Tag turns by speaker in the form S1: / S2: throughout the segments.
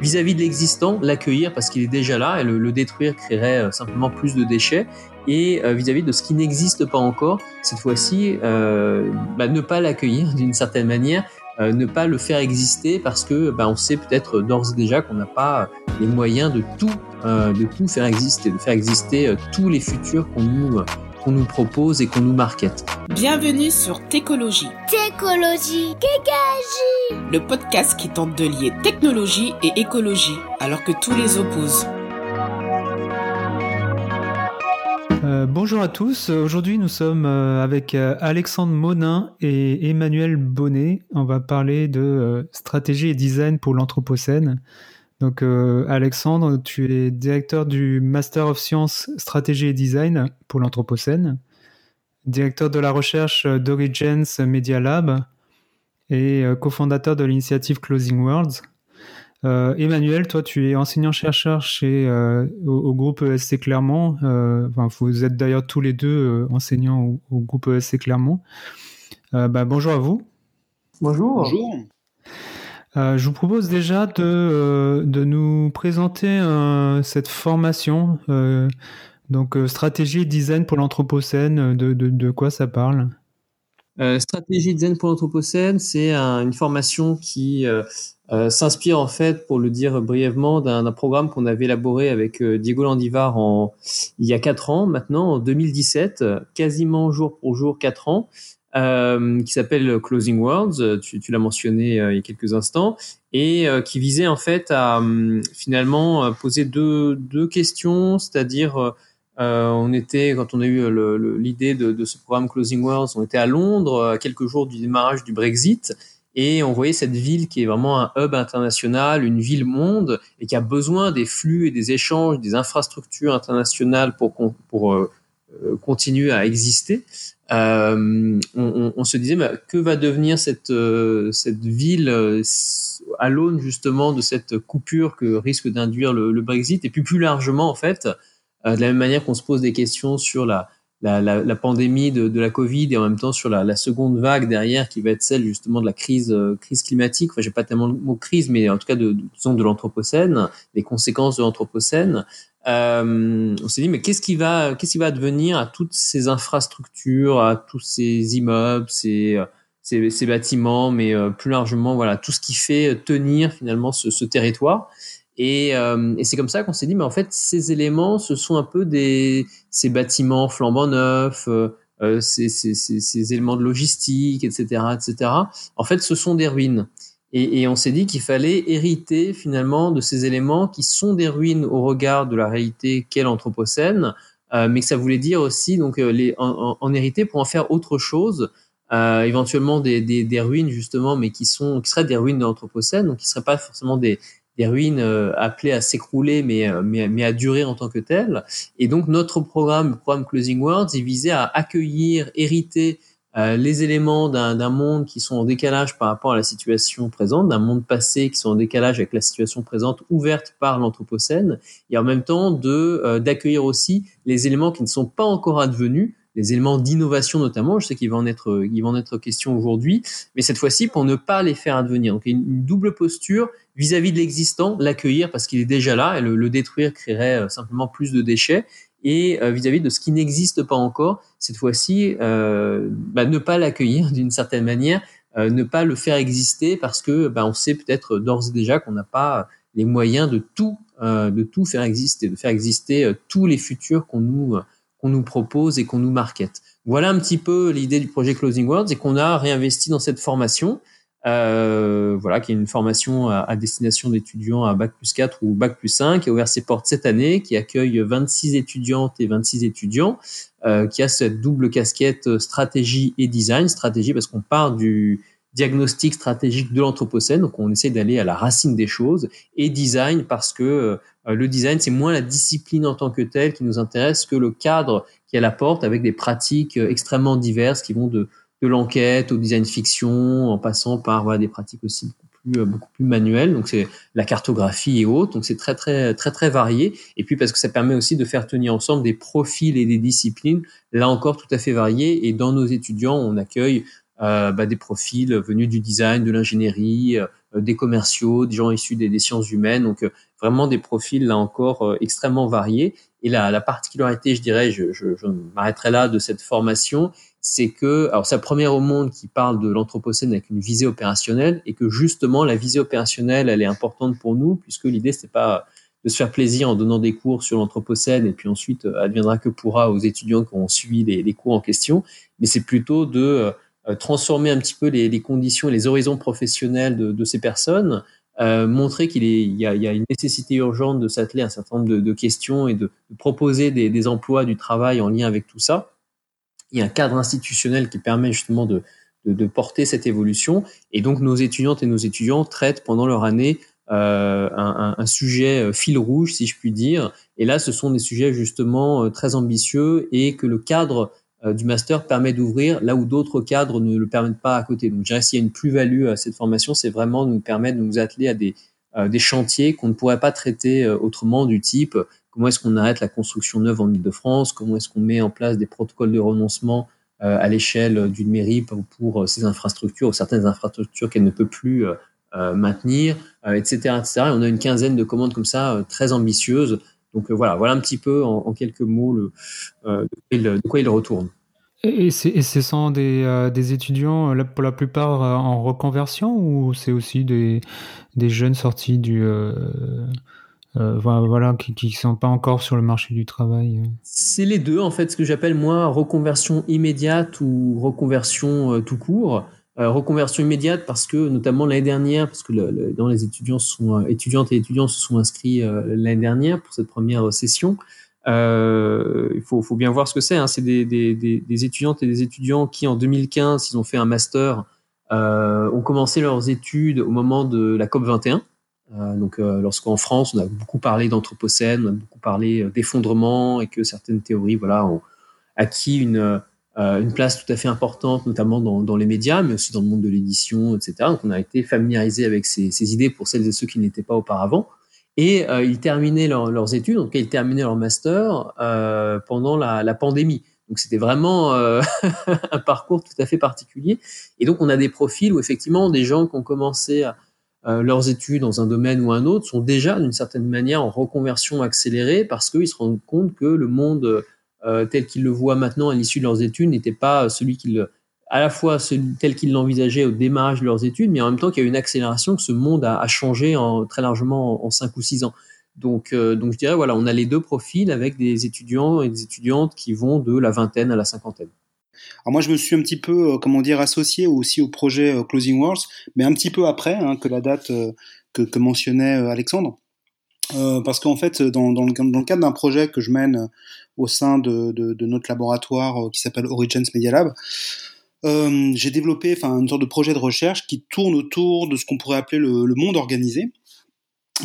S1: vis-à-vis de l'existant, l'accueillir parce qu'il est déjà là et le, détruire créerait simplement plus de déchets. Et vis-à-vis de ce qui n'existe pas encore, cette fois-ci, bah, ne pas l'accueillir d'une certaine manière, ne pas le faire exister parce que bah, on sait peut-être d'ores et déjà qu'on n'a pas les moyens de tout, de tout faire exister, de faire exister tous les futurs qu'on nous qu'on nous propose et qu'on nous markete.
S2: Bienvenue sur Técologie.
S3: Técologie, Kékagie.
S2: Le podcast qui tente de lier technologie et écologie alors que tous les opposent.
S4: Euh, bonjour à tous. Aujourd'hui, nous sommes euh, avec euh, Alexandre Monin et Emmanuel Bonnet. On va parler de stratégie et design pour l'Anthropocène. Donc, euh, Alexandre, tu es directeur du Master of Science Stratégie et Design pour l'Anthropocène, directeur de la recherche d'Origins Media Lab et euh, cofondateur de l'initiative Closing Worlds. Euh, Emmanuel, toi, tu es enseignant-chercheur chez au, groupe ESC Clermont. vous êtes d'ailleurs tous les deux enseignants au, groupe ESC Clermont. Bah, bonjour à vous.
S1: Bonjour.
S5: Bonjour.
S4: Euh, je vous propose déjà de, euh, de nous présenter euh, cette formation, donc stratégie design pour l'Anthropocène, de, de, quoi ça parle?
S1: Stratégie design pour l'Anthropocène, c'est une formation qui s'inspire en fait, pour le dire brièvement, d'un programme qu'on avait élaboré avec Diego Landivar en, il y a quatre ans maintenant, en 2017, quasiment jour pour jour quatre ans, euh, qui s'appelle Closing Worlds, tu, tu l'as mentionné euh, il y a quelques instants, et euh, qui visait en fait à hum, finalement poser deux, deux questions, c'est-à-dire on était, quand on a eu l'idée de, de, ce programme Closing Worlds, on était à Londres à quelques jours du démarrage du Brexit, et on voyait cette ville qui est vraiment un hub international, une ville monde, et qui a besoin des flux et des échanges, des infrastructures internationales pour, pour continuer à exister euh, on, on, se disait bah, que va devenir cette, euh, cette ville euh, à l'aune justement de cette coupure que risque d'induire le, le, Brexit et puis plus largement en fait euh, de la même manière qu'on se pose des questions sur la, la, la, la pandémie de, de, la Covid et en même temps sur la, la, seconde vague derrière qui va être celle justement de la crise crise climatique. Enfin, j'ai pas tellement le mot crise, mais en tout cas de, de, de l'anthropocène, les conséquences de l'anthropocène. Euh, on s'est dit mais qu'est-ce qui va qu'est-ce qui va devenir à toutes ces infrastructures, à tous ces immeubles, ces ces, bâtiments, mais euh, plus largement voilà tout ce qui fait tenir finalement ce, ce territoire. Et, euh, et c'est comme ça qu'on s'est dit mais en fait ces éléments ce sont un peu des ces bâtiments flambant neufs. Euh, euh ces, ces, ces, éléments de logistique, etc., etc. En fait, ce sont des ruines. Et, et on s'est dit qu'il fallait hériter finalement de ces éléments qui sont des ruines au regard de la réalité qu'est l'Anthropocène, euh, mais que ça voulait dire aussi donc euh, les, en, en, hériter pour en faire autre chose, euh, éventuellement des, des, des, ruines justement, mais qui sont qui seraient des ruines de l'Anthropocène, donc qui seraient pas forcément des, des ruines euh, appelées à s'écrouler, mais, euh, mais, mais, à durer en tant que telles. Et donc notre programme, le programme Closing Words, il visait à accueillir, hériter euh, les éléments d'un monde qui sont en décalage par rapport à la situation présente, d'un monde passé qui sont en décalage avec la situation présente ouverte par l'Anthropocène, et en même temps de euh, d'accueillir aussi les éléments qui ne sont pas encore advenus, les éléments d'innovation notamment, je sais qu'il va en être, il va en être question aujourd'hui, mais cette fois-ci pour ne pas les faire advenir. Donc une, une double posture vis-à-vis de l'existant, l'accueillir parce qu'il est déjà là, et le, le détruire créerait euh, simplement plus de déchets, et euh, vis-à-vis de ce qui n'existe pas encore, cette fois-ci, euh, bah, ne pas l'accueillir d'une certaine manière, euh, ne pas le faire exister parce que bah, on sait peut-être d'ores et déjà qu'on n'a pas les moyens de tout, de tout faire exister, de faire exister tous les futurs qu'on nous qu'on nous propose et qu'on nous markete. Voilà un petit peu l'idée du projet Closing Worlds et qu'on a réinvesti dans cette formation euh, voilà, qui est une formation à, destination d'étudiants à Bac plus 4 ou Bac plus 5, qui a ouvert ses portes cette année, qui accueille 26 étudiantes et 26 étudiants, euh, qui a cette double casquette stratégie et design. Stratégie parce qu'on part du diagnostic stratégique de l'Anthropocène, donc on essaie d'aller à la racine des choses, et design parce que euh, le design, c'est moins la discipline en tant que telle qui nous intéresse que le cadre qui la porte avec des pratiques euh, extrêmement diverses qui vont de de l'enquête au design fiction, en passant par voilà, des pratiques aussi beaucoup plus, euh, beaucoup plus manuelles. Donc c'est la cartographie et autres. Donc c'est très très très très varié. Et puis parce que ça permet aussi de faire tenir ensemble des profils et des disciplines là encore tout à fait variés. Et dans nos étudiants, on accueille euh, bah, des profils venus du design, de l'ingénierie, euh, des commerciaux, des gens issus des, sciences humaines. Donc vraiment des profils là encore extrêmement variés. Et la, la particularité, je dirais, je, je, je m'arrêterai là de cette formation, c'est que, alors c'est la première au monde qui parle de l'anthropocène avec une visée opérationnelle, et que justement la visée opérationnelle, elle est importante pour nous, puisque l'idée c'est pas de se faire plaisir en donnant des cours sur l'anthropocène et puis ensuite euh, adviendra que pourra aux étudiants qui ont suivi les, cours en question, mais c'est plutôt de euh, transformer un petit peu les, les, conditions et les horizons professionnels de, ces personnes, euh, montrer qu'il y, a une nécessité urgente de s'atteler à un certain nombre de, questions et de, proposer des, emplois du travail en lien avec tout ça. Il y a un cadre institutionnel qui permet justement de, de, porter cette évolution. Et donc nos étudiantes et nos étudiants traitent pendant leur année euh, un, un, sujet euh, fil rouge, si je puis dire. Et là, ce sont des sujets justement euh, très ambitieux et que le cadre du master permet d'ouvrir là où d'autres cadres ne le permettent pas à côté. Donc, je dirais s'il y a une plus-value à cette formation, c'est vraiment de nous permettre de nous atteler à des, des chantiers qu'on ne pourrait pas traiter autrement du type comment est-ce qu'on arrête la construction neuve en Ile-de-France, comment est-ce qu'on met en place des protocoles de renoncement à l'échelle d'une mairie pour, ces infrastructures ou certaines infrastructures qu'elle ne peut plus euh, maintenir, etc., euh, etc. on a une quinzaine de commandes comme ça euh, très ambitieuses. Donc voilà, voilà un petit peu en, quelques mots le, de, quoi il, retourne.
S4: Et c'est sont des, des, étudiants pour la plupart en reconversion ou c'est aussi des, des, jeunes sortis du voilà qui ne sont pas encore sur le marché du travail
S1: C'est les deux en fait, ce que j'appelle moi reconversion immédiate ou reconversion tout court. Euh, reconversion immédiate parce que notamment l'année dernière, parce que dans les étudiants sont euh, étudiantes et étudiants se sont inscrits euh, l'année dernière pour cette première session. Il faut, faut, bien voir ce que c'est. Hein. C'est des, des, des, étudiantes et des étudiants qui en 2015, ils ont fait un master, ont commencé leurs études au moment de la COP 21. donc, lorsqu'en France, on a beaucoup parlé d'anthropocène, on a beaucoup parlé d'effondrement et que certaines théories, voilà, ont acquis une euh, une place tout à fait importante, notamment dans, dans, les médias, mais aussi dans le monde de l'édition, etc. Donc on a été familiarisé avec ces, ces, idées pour celles et ceux qui n'étaient pas auparavant. Et euh, ils terminaient leurs études, donc ils terminaient leur master euh, pendant la, la, pandémie. Donc c'était vraiment euh, un parcours tout à fait particulier. Et donc on a des profils où effectivement des gens qui ont commencé euh, leurs études dans un domaine ou un autre sont déjà d'une certaine manière en reconversion accélérée parce qu'ils se rendent compte que le monde euh, tel qu'ils le voient maintenant à l'issue de leurs études n'était pas celui qu'ils à la fois tel qu'ils l'envisageaient au démarrage de leurs études, mais en même temps qu'il y a une accélération, que ce monde a, changé en, très largement en, cinq ou six ans. Donc, euh, donc je dirais, voilà, on a les deux profils avec des étudiants et des étudiantes qui vont de la vingtaine à la cinquantaine.
S5: Alors moi, je me suis un petit peu, euh, comment dire, associé aussi au projet Closing Wars, mais un petit peu après hein, que la date que, mentionnait Alexandre. parce qu'en fait, dans, le, cadre d'un projet que je mène au sein de, notre laboratoire euh, qui s'appelle Origins Media Lab. Euh, j'ai développé enfin une sorte de projet de recherche qui tourne autour de ce qu'on pourrait appeler le, monde organisé,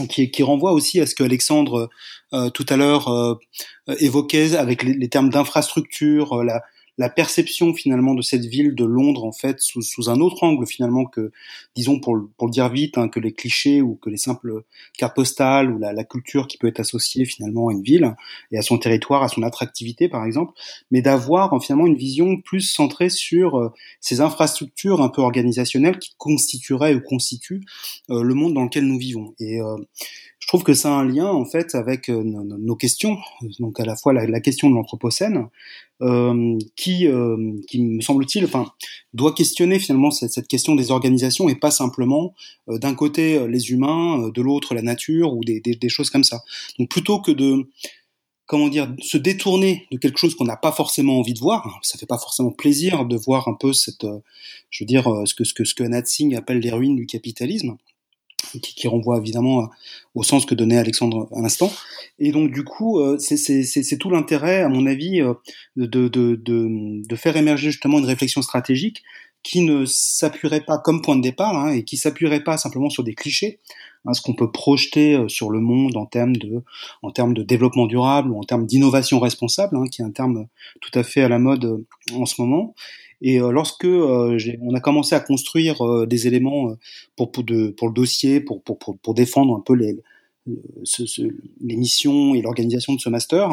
S5: qui, renvoie aussi à ce que Alexandre euh, tout à l'heure euh, évoquait avec les, termes d'infrastructure, la perception finalement de cette ville de Londres en fait sous, sous un autre angle finalement que disons pour, pour le dire vite hein, que les clichés ou que les simples cartes postales ou la, la, culture qui peut être associée finalement à une ville et à son territoire à son attractivité par exemple mais d'avoir finalement une vision plus centrée sur euh, ces infrastructures un peu organisationnelles qui constitueraient ou constituent euh, le monde dans lequel nous vivons. Et euh, je trouve que ça a un lien en fait avec euh, nos, questions, donc à la fois la, question de l'anthropocène, euh, qui, euh, qui me semble-t-il, enfin, doit questionner finalement cette, question des organisations et pas simplement euh, d'un côté les humains, de l'autre la nature ou des, choses comme ça. Donc plutôt que de comment dire se détourner de quelque chose qu'on n'a pas forcément envie de voir, ça fait pas forcément plaisir de voir un peu cette, je veux dire ce que ce que ce que Natsing appelle les ruines du capitalisme qui, qui, renvoie évidemment au sens que donnait Alexandre à l'instant. Et donc du coup, euh, c'est tout l'intérêt, à mon avis, euh, de, de, de, de, faire émerger justement une réflexion stratégique qui ne s'appuierait pas comme point de départ hein, et qui s'appuierait pas simplement sur des clichés, hein, ce qu'on peut projeter euh, sur le monde en termes de, en termes de développement durable ou en termes d'innovation responsable, hein, qui est un terme tout à fait à la mode en ce moment, et euh, lorsque euh, on a commencé à construire euh, des éléments pour, pour, de, pour le dossier, pour, pour, pour, défendre un peu les, ce, ce, les missions et l'organisation de ce master,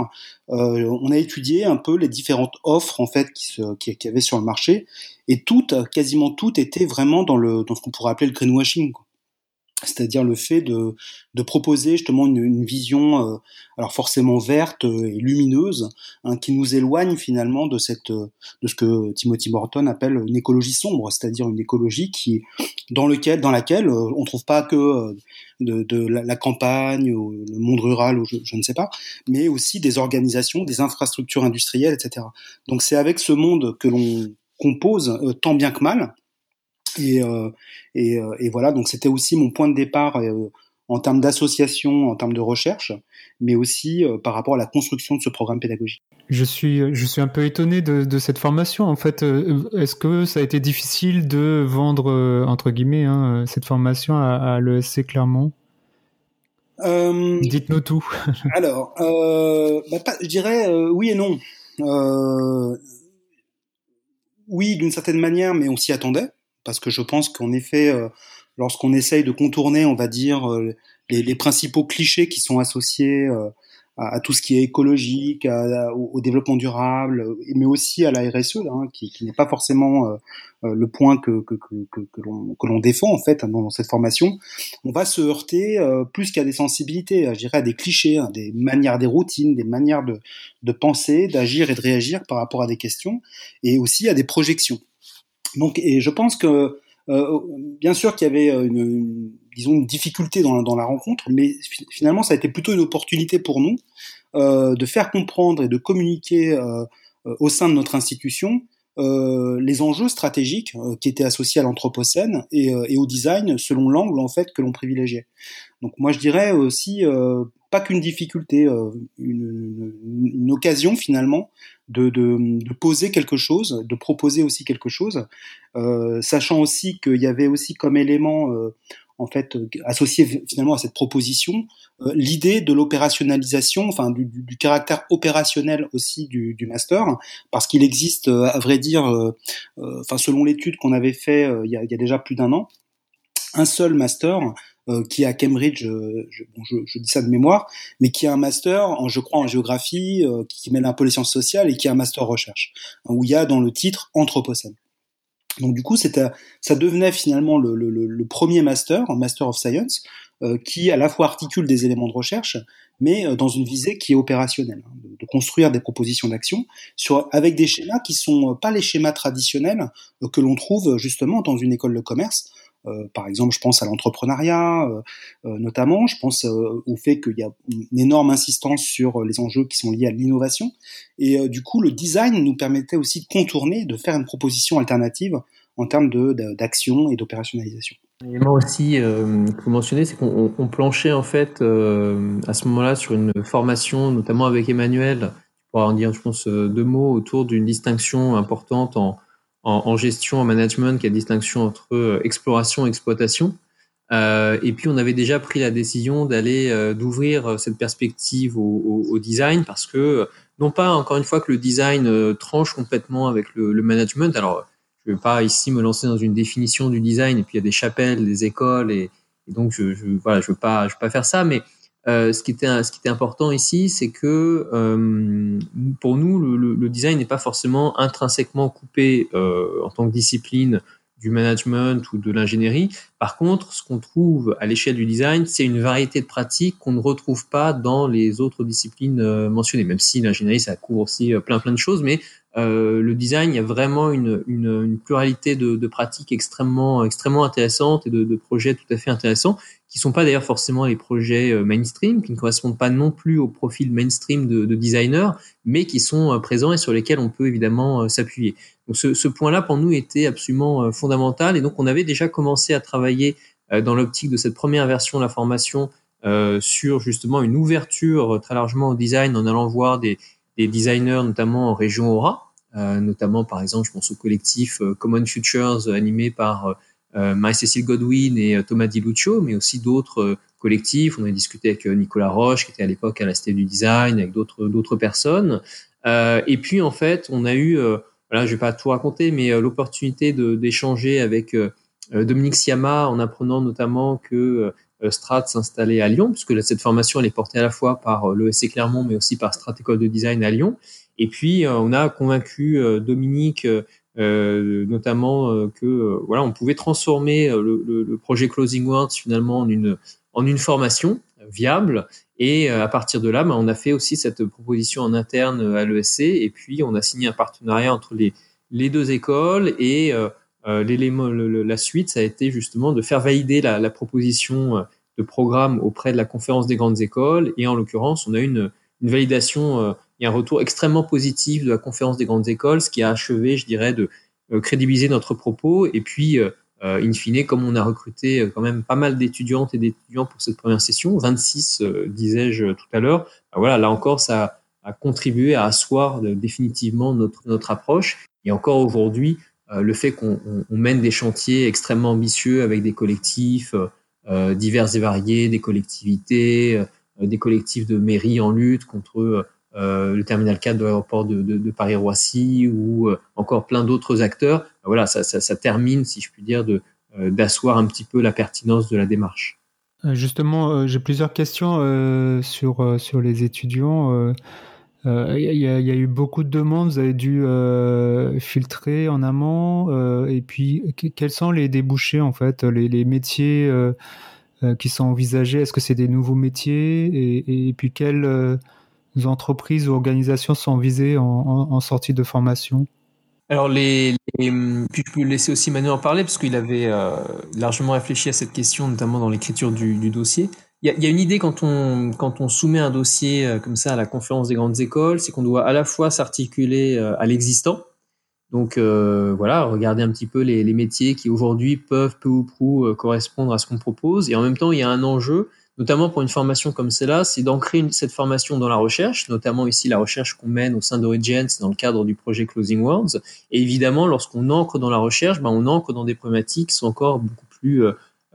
S5: euh, on a étudié un peu les différentes offres en fait qui, se, qui, qui avait sur le marché et toutes, quasiment toutes, étaient vraiment dans le dans ce qu'on pourrait appeler le greenwashing. Quoi. C'est-à-dire le fait de, de proposer justement une, une vision, euh, alors forcément verte et lumineuse, hein, qui nous éloigne finalement de cette, de ce que Timothy Morton appelle une écologie sombre, c'est-à-dire une écologie qui, dans lequel, dans laquelle euh, on trouve pas que euh, de, de la, campagne, ou le monde rural, ou je, je, ne sais pas, mais aussi des organisations, des infrastructures industrielles, etc. Donc c'est avec ce monde que l'on compose tant bien que mal et, euh, et, euh, et, voilà, donc c'était aussi mon point de départ euh, en termes d'association, en termes de recherche, mais aussi par rapport à la construction de ce programme pédagogique.
S4: Je suis, je suis un peu étonné de, de cette formation. En fait, est-ce que ça a été difficile de vendre entre guillemets hein, cette formation à, à l'ESC Clermont? Euh, Dites-nous tout.
S5: alors, euh, bah, je dirais euh, oui et non. oui, d'une certaine manière, mais on s'y attendait parce que je pense qu'en effet, euh, lorsqu'on essaye de contourner, on va dire, euh, les, principaux clichés qui sont associés euh, à, tout ce qui est écologique, au, développement durable, mais aussi à la RSE, hein, qui, n'est pas forcément le point que, que, l'on défend en fait dans, cette formation, on va se heurter plus qu'à des sensibilités, je dirais à des clichés, hein, des manières, des routines, des manières de penser, d'agir et de réagir par rapport à des questions, et aussi à des projections. Donc, et je pense que euh, bien sûr qu'il y avait euh, une, disons une difficulté dans, dans, la rencontre, mais finalement ça a été plutôt une opportunité pour nous euh, de faire comprendre et de communiquer euh, euh au sein de notre institution euh, les enjeux stratégiques qui étaent associés à l'anthropocène et, et, au design selon l'angle en fait que l'on privilégiait. Donc moi je dirais aussi pas qu'une difficulté, une, une, une, occasion finalement de, de, de, poser quelque chose, de proposer aussi quelque chose, euh, sachant aussi qu'il y avait aussi comme élément euh, en fait associé finalement à cette proposition euh, l'idée de l'opérationnalisation, enfin du, du, caractère opérationnel aussi du, du master, parce qu'il existe euh, à vrai dire, euh, enfin selon l'étude qu'on avait fait il y a, il y a déjà plus d'un an, un seul master euh, qui est à Cambridge, euh, je, bon, je, je, dis ça de mémoire, mais qui a un master, je crois, en géographie, euh, qui, mêle un peu les sciences sociales et qui a un master recherche, hein, où il y a dans le titre Anthropocène. Donc du coup, ça devenait finalement le, le, le, premier master, un master of science, euh, qui à la fois articule des éléments de recherche, mais euh, dans une visée qui est opérationnelle, hein, de, construire des propositions d'action avec des schémas qui sont pas les schémas traditionnels que l'on trouve justement dans une école de commerce, euh, par exemple, je pense à l'entrepreneuriat, euh, euh, notamment. Je pense au fait qu'il y a une énorme insistance sur les enjeux qui sont liés à l'innovation. Et du coup, le design nous permettait aussi de contourner, de faire une proposition alternative en termes d'action et d'opérationnalisation.
S1: L'élément aussi euh, que vous mentionnez, c'est qu'on planchait en fait à ce moment-là sur une formation, notamment avec Emmanuel, pour en dire, je pense, deux mots autour d'une distinction importante en, en, gestion, en management, qui a distinction entre euh, exploration et exploitation. Euh, et puis on avait déjà pris la décision d'aller euh, d'ouvrir cette perspective au, au, design parce que non pas encore une fois que le design tranche complètement avec le, le management. Alors je ne vais pas ici me lancer dans une définition du design et puis il y a des chapelles, des écoles et, et donc je, je voilà je veux pas je veux pas faire ça mais euh, ce, qui était, important ici, c'est que euh, pour nous, le, design n'est pas forcément intrinsèquement coupé euh, en tant que discipline du management ou de l'ingénierie. Par contre, ce qu'on trouve à l'échelle du design, c'est une variété de pratiques qu'on ne retrouve pas dans les autres disciplines mentionnées, même si l'ingénierie, ça couvre aussi plein plein de choses, mais euh, le design, il y a vraiment une, pluralité de, pratiques extrêmement, intéressantes et de, projets tout à fait intéressants, qui sont pas d'ailleurs forcément les projets euh, mainstream, qui ne correspondent pas non plus au profil mainstream de, de designers, mais qui sont euh, présents et sur lesquels on peut évidemment s'appuyer. Donc ce, point-là pour nous était absolument fondamental et donc on avait déjà commencé à travailler dans l'optique de cette première version de la formation sur justement une ouverture très largement au design en allant voir des, des designers notamment en région Aura, notamment par exemple, je pense au collectif euh, Common Futures animé par euh, Marie-Cécile Godwin et Thomas Di Lucio, mais aussi d'autres collectifs. On a discuté avec Nicolas Roche, qui était à l'époque à la Cité du Design, avec d'autres d'autres personnes. et puis en fait, on a eu, voilà, je vais pas tout raconter, mais l'opportunité d'échanger avec Dominique Siama en apprenant notamment que Strat s'installait à Lyon, puisque cette formation elle est portée à la fois par l'ESC Clermont, mais aussi par Strat École de Design à Lyon. Et puis, euh, on a convaincu euh, Dominique euh, notamment que voilà, on pouvait transformer le, le, projet Closing Words finalement en une en une formation viable. Et à partir de là, ben, on a fait aussi cette proposition en interne à l'ESC. Et puis, on a signé un partenariat entre les, les deux écoles. Et euh, l'élément, la suite, ça a été justement de faire valider la, la proposition de programme auprès de la conférence des grandes écoles. Et en l'occurrence, on a une, une validation euh, et un retour extrêmement positif de la conférence des grandes écoles, ce qui a achevé, je dirais, de euh, crédibiliser notre propos. Et puis, euh, in fine, comme on a recruté quand même pas mal d'étudiantes et d'étudiants pour cette première session, 26 disais-je tout à l'heure, ben voilà, là encore, ça a contribué à asseoir définitivement notre, notre approche. Et encore aujourd'hui, le fait qu'on mène des chantiers extrêmement ambitieux avec des collectifs euh, divers et variés, des collectivités, euh, des collectifs de mairies en lutte contre euh, le terminal 4 de l'aéroport de, Paris-Roissy ou encore plein d'autres acteurs. Voilà, ça, termine, si je puis dire, de d'asseoir un petit peu la pertinence de la démarche.
S4: Justement, j'ai plusieurs questions sur sur les étudiants. Il euh, y, a, eu beaucoup de demandes, vous avez dû euh, filtrer en amont. Euh, et puis, quels sont les débouchés, en fait, les, métiers qui sont envisagés? Est-ce que c'est des nouveaux métiers? Et, et, puis, quelles entreprises ou organisations sont visées en, sortie de formation
S1: alors, les, les, puis je peux laisser aussi Manu en parler, parce qu'il avait euh, largement réfléchi à cette question, notamment dans l'écriture du, dossier. Il y, a, une idée quand on, quand on soumet un dossier euh, comme ça à la conférence des grandes écoles, c'est qu'on doit à la fois s'articuler euh, à l'existant, donc voilà, regarder un petit peu les métiers qui aujourd'hui peuvent peu ou prou correspondre à ce qu'on propose, et en même temps il y a un enjeu, notamment pour une formation comme celle-là, c'est d'ancrer cette formation dans la recherche, notamment ici la recherche qu'on mène au sein d'Origins dans le cadre du projet Closing Words, et évidemment lorsqu'on ancre dans la recherche, ben, on ancre dans des problématiques qui sont encore beaucoup plus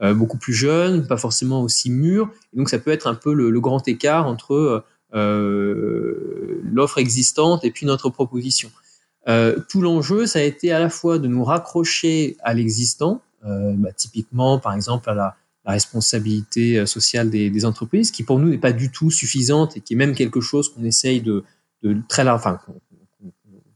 S1: euh, beaucoup plus jeune, pas forcément aussi mûr. Et donc ça peut être un peu le, grand écart entre euh, l'offre existante et puis notre proposition. Euh, tout l'enjeu, ça a été à la fois de nous raccrocher à l'existant, bah, typiquement par exemple à la, responsabilité sociale des, entreprises, qui pour nous n'est pas du tout suffisante et qui est même quelque chose qu'on essaye de, de très large, enfin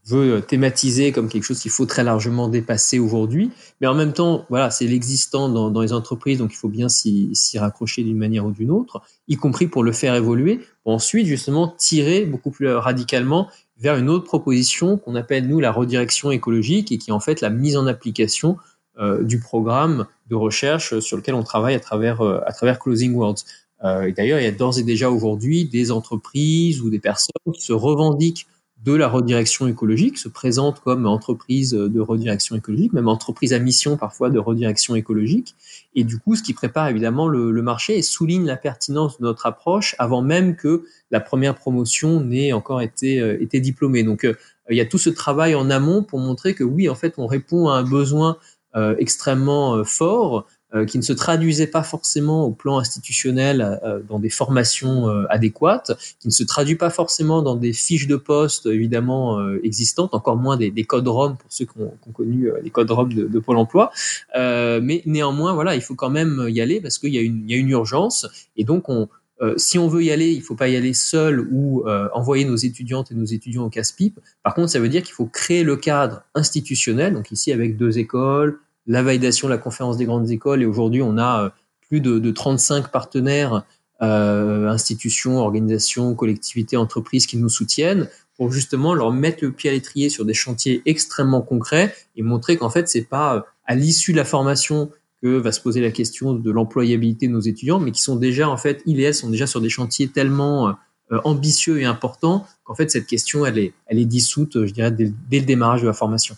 S1: veut euh, thématiser comme quelque chose qu'il faut très largement dépasser aujourd'hui. Mais en même temps, voilà, c'est l'existant dans, les entreprises, donc il faut bien s'y raccrocher d'une manière ou d'une autre, y compris pour le faire évoluer, pour ensuite justement tirer beaucoup plus radicalement vers une autre proposition qu'on appelle nous la redirection écologique et qui est en fait la mise en application euh, du programme de recherche sur lequel on travaille à travers, euh, à travers Closing Words. Euh, et d'ailleurs, il y a d'ores et déjà aujourd'hui des entreprises ou des personnes qui se revendiquent de la redirection écologique, se présente comme entreprise de redirection écologique, même entreprise à mission parfois de redirection écologique, et du coup ce qui prépare évidemment le, marché et souligne la pertinence de notre approche avant même que la première promotion n'ait encore été, euh, diplômée. Donc euh, il y a tout ce travail en amont pour montrer que oui, en fait, on répond à un besoin euh, extrêmement fort euh, qui ne se traduisait pas forcément au plan institutionnel euh, dans des formations euh, adéquates, qui ne se traduit pas forcément dans des fiches de poste évidemment existantes, encore moins des, des codes ROM pour ceux qui ont, qui ont connu les codes ROM de, de Pôle Emploi. mais néanmoins, voilà, il faut quand même y aller parce qu'il y, a une, il y a une urgence et donc on, si on veut y aller, il faut pas y aller seul ou envoyer nos étudiantes et nos étudiants au casse-pipe. Par contre, ça veut dire qu'il faut créer le cadre institutionnel, donc ici avec deux écoles, la validation la conférence des grandes écoles. Et aujourd'hui, on a euh, plus de, de 35 partenaires, euh, institutions, organisations, collectivités, entreprises qui nous soutiennent pour justement leur mettre le pied à l'étrier sur des chantiers extrêmement concrets et montrer qu'en fait, c'est pas euh, à l'issue de la formation que va se poser la question de l'employabilité de nos étudiants, mais qui sont déjà, en fait, ils et elles sont déjà sur des chantiers tellement euh, ambitieux et importants qu'en fait, cette question, elle est, elle est dissoute, je dirais, dès, dès le démarrage de la formation.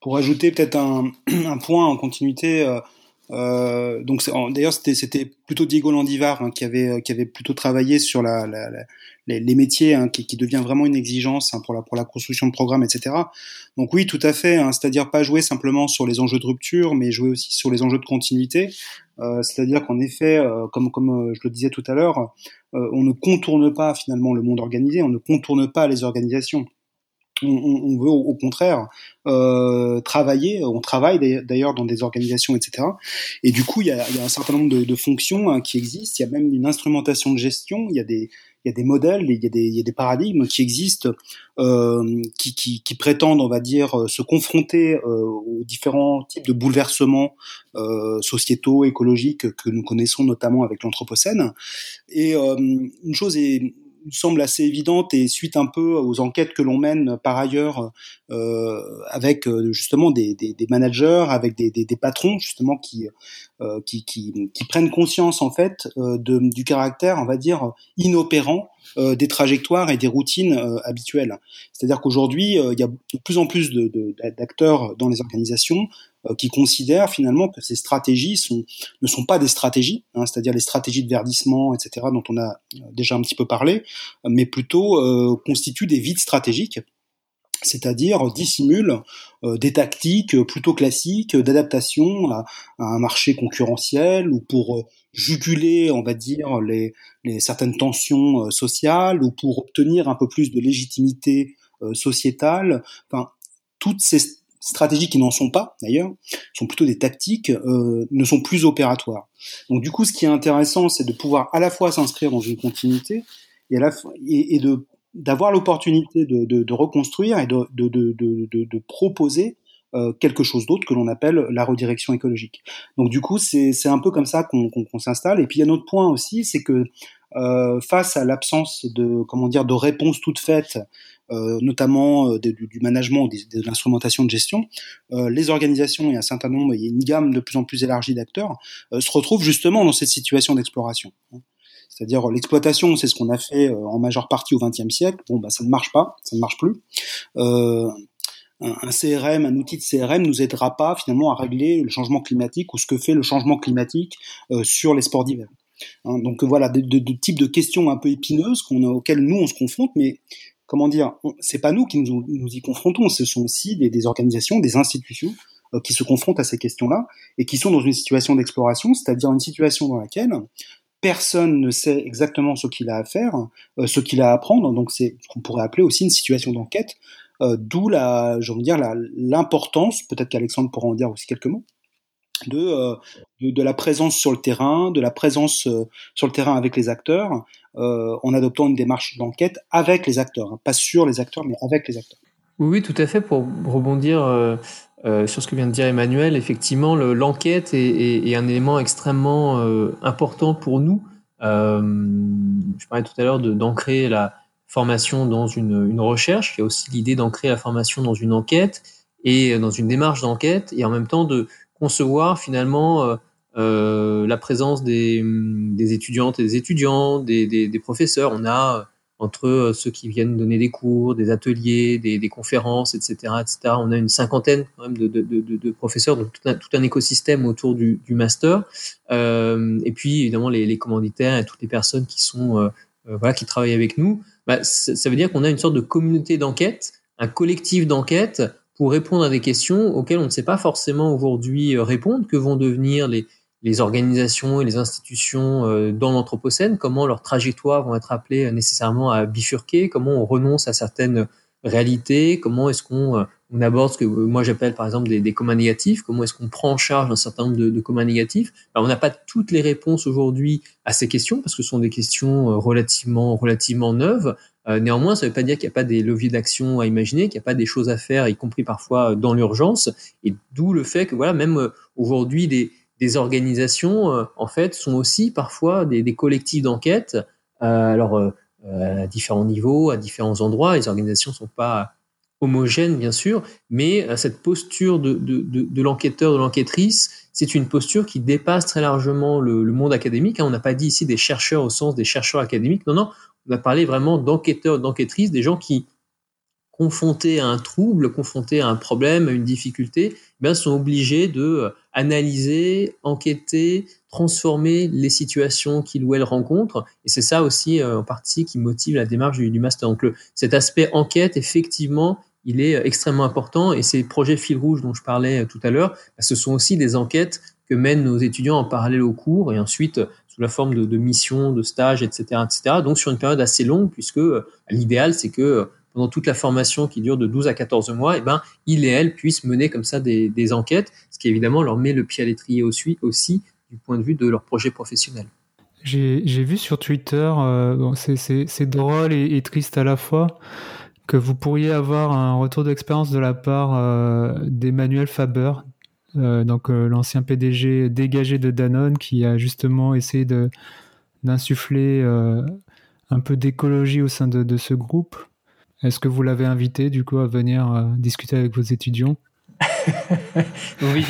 S5: Pour ajouter peut-être un, un, point en continuité, euh, euh, donc d'ailleurs c'était plutôt Diego Landivar hein, qui avait euh, qui avait plutôt travaillé sur la, la, la les, métiers hein, qui, qui, devient vraiment une exigence hein, pour la pour la construction de programmes etc. Donc oui tout à fait, hein, c'est-à-dire pas jouer simplement sur les enjeux de rupture, mais jouer aussi sur les enjeux de continuité. Euh, c'est-à-dire qu'en effet, euh, comme comme euh, je le disais tout à l'heure, on ne contourne pas finalement le monde organisé, on ne contourne pas les organisations on, veut au, contraire euh, travailler, on travaille d'ailleurs dans des organisations, etc. Et du coup, il y a, un certain nombre de, fonctions hein, qui existent. Il y a même une instrumentation de gestion. Il y a des, il y a des modèles, il y a des, il y a des paradigmes qui existent, euh, qui, qui, qui, prétendent, on va dire, se confronter euh, aux différents types de bouleversements euh, sociétaux, écologiques que nous connaissons notamment avec l'anthropocène. Et euh, une chose est semble assez évidente et suite un peu aux enquêtes que l'on mène par ailleurs euh, avec euh, justement des, des, des, managers, avec des, des, patrons justement qui, euh, qui, qui, qui, prennent conscience en fait euh, de, du caractère, on va dire, inopérant euh, des trajectoires et des routines habituelles. C'est-à-dire qu'aujourd'hui, il y a de plus en plus d'acteurs de, dans les organisations euh, qui considèrent finalement que ces stratégies sont, ne sont pas des stratégies, hein, c'est-à-dire les stratégies de verdissement, etc., dont on a euh, déjà un petit peu parlé, mais plutôt euh, constituent des vides stratégiques, c'est-à-dire dissimulent des tactiques plutôt classiques d'adaptation à, un marché concurrentiel ou pour juguler, on va dire, les, les certaines tensions sociales ou pour obtenir un peu plus de légitimité sociétale. Enfin, toutes ces stratégies qui n'en sont pas d'ailleurs, sont plutôt des tactiques, euh, ne sont plus opératoires. Donc du coup, ce qui est intéressant, c'est de pouvoir à la fois s'inscrire dans une continuité et, à la, et, et de d'avoir l'opportunité de, de, de, reconstruire et de, de proposer euh, quelque chose d'autre que l'on appelle la redirection écologique. Donc du coup, c'est un peu comme ça qu'on qu'on s'installe. Et puis il y a un autre point aussi, c'est que euh, face à l'absence de comment dire de réponse toute faite notamment euh, du, management, de l'instrumentation de gestion, euh, les organisations et un certain nombre, il y a une gamme de plus en plus élargie d'acteurs, se retrouvent justement dans cette situation d'exploration. C'est-à-dire l'exploitation, c'est ce qu'on a fait en majeure partie au XXe siècle. Bon, bah ça ne marche pas, ça ne marche plus. Euh, un CRM, un outil de CRM nous aidera pas finalement à régler le changement climatique ou ce que fait le changement climatique euh, sur les sports d'hiver. Hein, donc voilà, de, de, de, types de questions un peu épineuses auxquelles nous on se confronte, mais comment dire, c'est pas nous qui nous, y confrontons, ce sont aussi des, organisations, des institutions euh, qui se confrontent à ces questions-là et qui sont dans une situation d'exploration, c'est-à-dire une situation dans laquelle personne ne sait exactement ce qu'il a à faire, euh, ce qu'il a à apprendre. Donc c'est ce qu'on pourrait appeler aussi une situation d'enquête, euh, d'où la, l'importance, peut-être qu'Alexandre pourra en dire aussi quelques mots, de, de, la présence sur le terrain, de la présence sur le terrain avec les acteurs, euh, en adoptant une démarche d'enquête avec les acteurs, hein. pas sur les acteurs, mais avec les acteurs.
S1: Oui, tout à fait. Pour rebondir euh, euh, sur ce que vient de dire Emmanuel, effectivement, l'enquête est, un élément extrêmement important pour nous. je parlais tout à l'heure d'ancrer la formation dans une, une recherche. Il y a aussi l'idée d'ancrer la formation dans une enquête et dans une démarche d'enquête, et en même temps de concevoir finalement euh, la présence des, étudiantes et des étudiants, des, professeurs. On a euh, entre euh, ceux qui viennent donner des cours, des ateliers, des, conférences, etc., etc. On a une cinquantaine quand même de, professeurs, donc tout un, écosystème autour du, master. Euh, et puis évidemment les, commanditaires et toutes les personnes qui sont euh, voilà qui travaillent avec nous. Bah, ça veut dire qu'on a une sorte de communauté d'enquête, un collectif d'enquête pour répondre à des questions auxquelles on ne sait pas forcément aujourd'hui répondre, que vont devenir les, les organisations et les institutions euh, dans l'Anthropocène, comment leurs trajectoires vont être appelées nécessairement à bifurquer, comment on renonce à certaines réalités, comment est-ce qu'on euh, on aborde ce que moi j'appelle par exemple des, des communs négatifs, comment est-ce qu'on prend en charge un certain nombre de, de communs négatifs. Alors, on n'a pas toutes les réponses aujourd'hui à ces questions parce que ce sont des questions euh, relativement relativement neuves. Néanmoins, ça ne veut pas dire qu'il n'y a pas des leviers d'action à imaginer, qu'il n'y a pas des choses à faire, y compris parfois dans l'urgence. Et d'où le fait que voilà, même aujourd'hui des organisations, euh, en fait, sont aussi parfois des, collectifs d'enquête. Euh, alors, euh, à différents niveaux, à différents endroits. Les organisations ne sont pas homogènes, bien sûr, mais cette posture de l'enquêteur, de l'enquêtrice, c'est une posture qui dépasse très largement le, le monde académique. Hein. On n'a pas dit ici des chercheurs au sens des chercheurs académiques. Non, non, on a parlé vraiment d'enquêteurs, d'enquêtrices, des gens qui confrontés à un trouble, confrontés à un problème, à une difficulté, eh sont obligés de euh, analyser, enquêter, transformer les situations qu'ils ou elles rencontrent. Et c'est ça aussi euh, en partie qui motive la démarche du, master. Donc cet aspect enquête, effectivement, il est euh, extrêmement important. Et ces projets fil rouge dont je parlais tout à l'heure, bah, ce sont aussi des enquêtes que mènent nos étudiants en parallèle au cours et ensuite la forme de, de missions, de stages, etc., etc. Donc sur une période assez longue, puisque l'idéal, c'est que pendant toute la formation qui dure de 12 à 14 mois, eh ben, il et elle puissent mener comme ça des, enquêtes, ce qui évidemment leur met le pied à l'étrier aussi, aussi du point de vue de leur projet professionnel.
S4: J'ai vu sur Twitter, bon, c'est drôle et, et, triste à la fois, que vous pourriez avoir un retour d'expérience de la part d'Emmanuel Faber, donc l'ancien PDG dégagé de Danone, qui a justement essayé d'insuffler un peu d'écologie au sein de, de ce groupe. Est-ce que vous l'avez invité du coup à venir euh, discuter avec vos étudiants?
S1: Oui,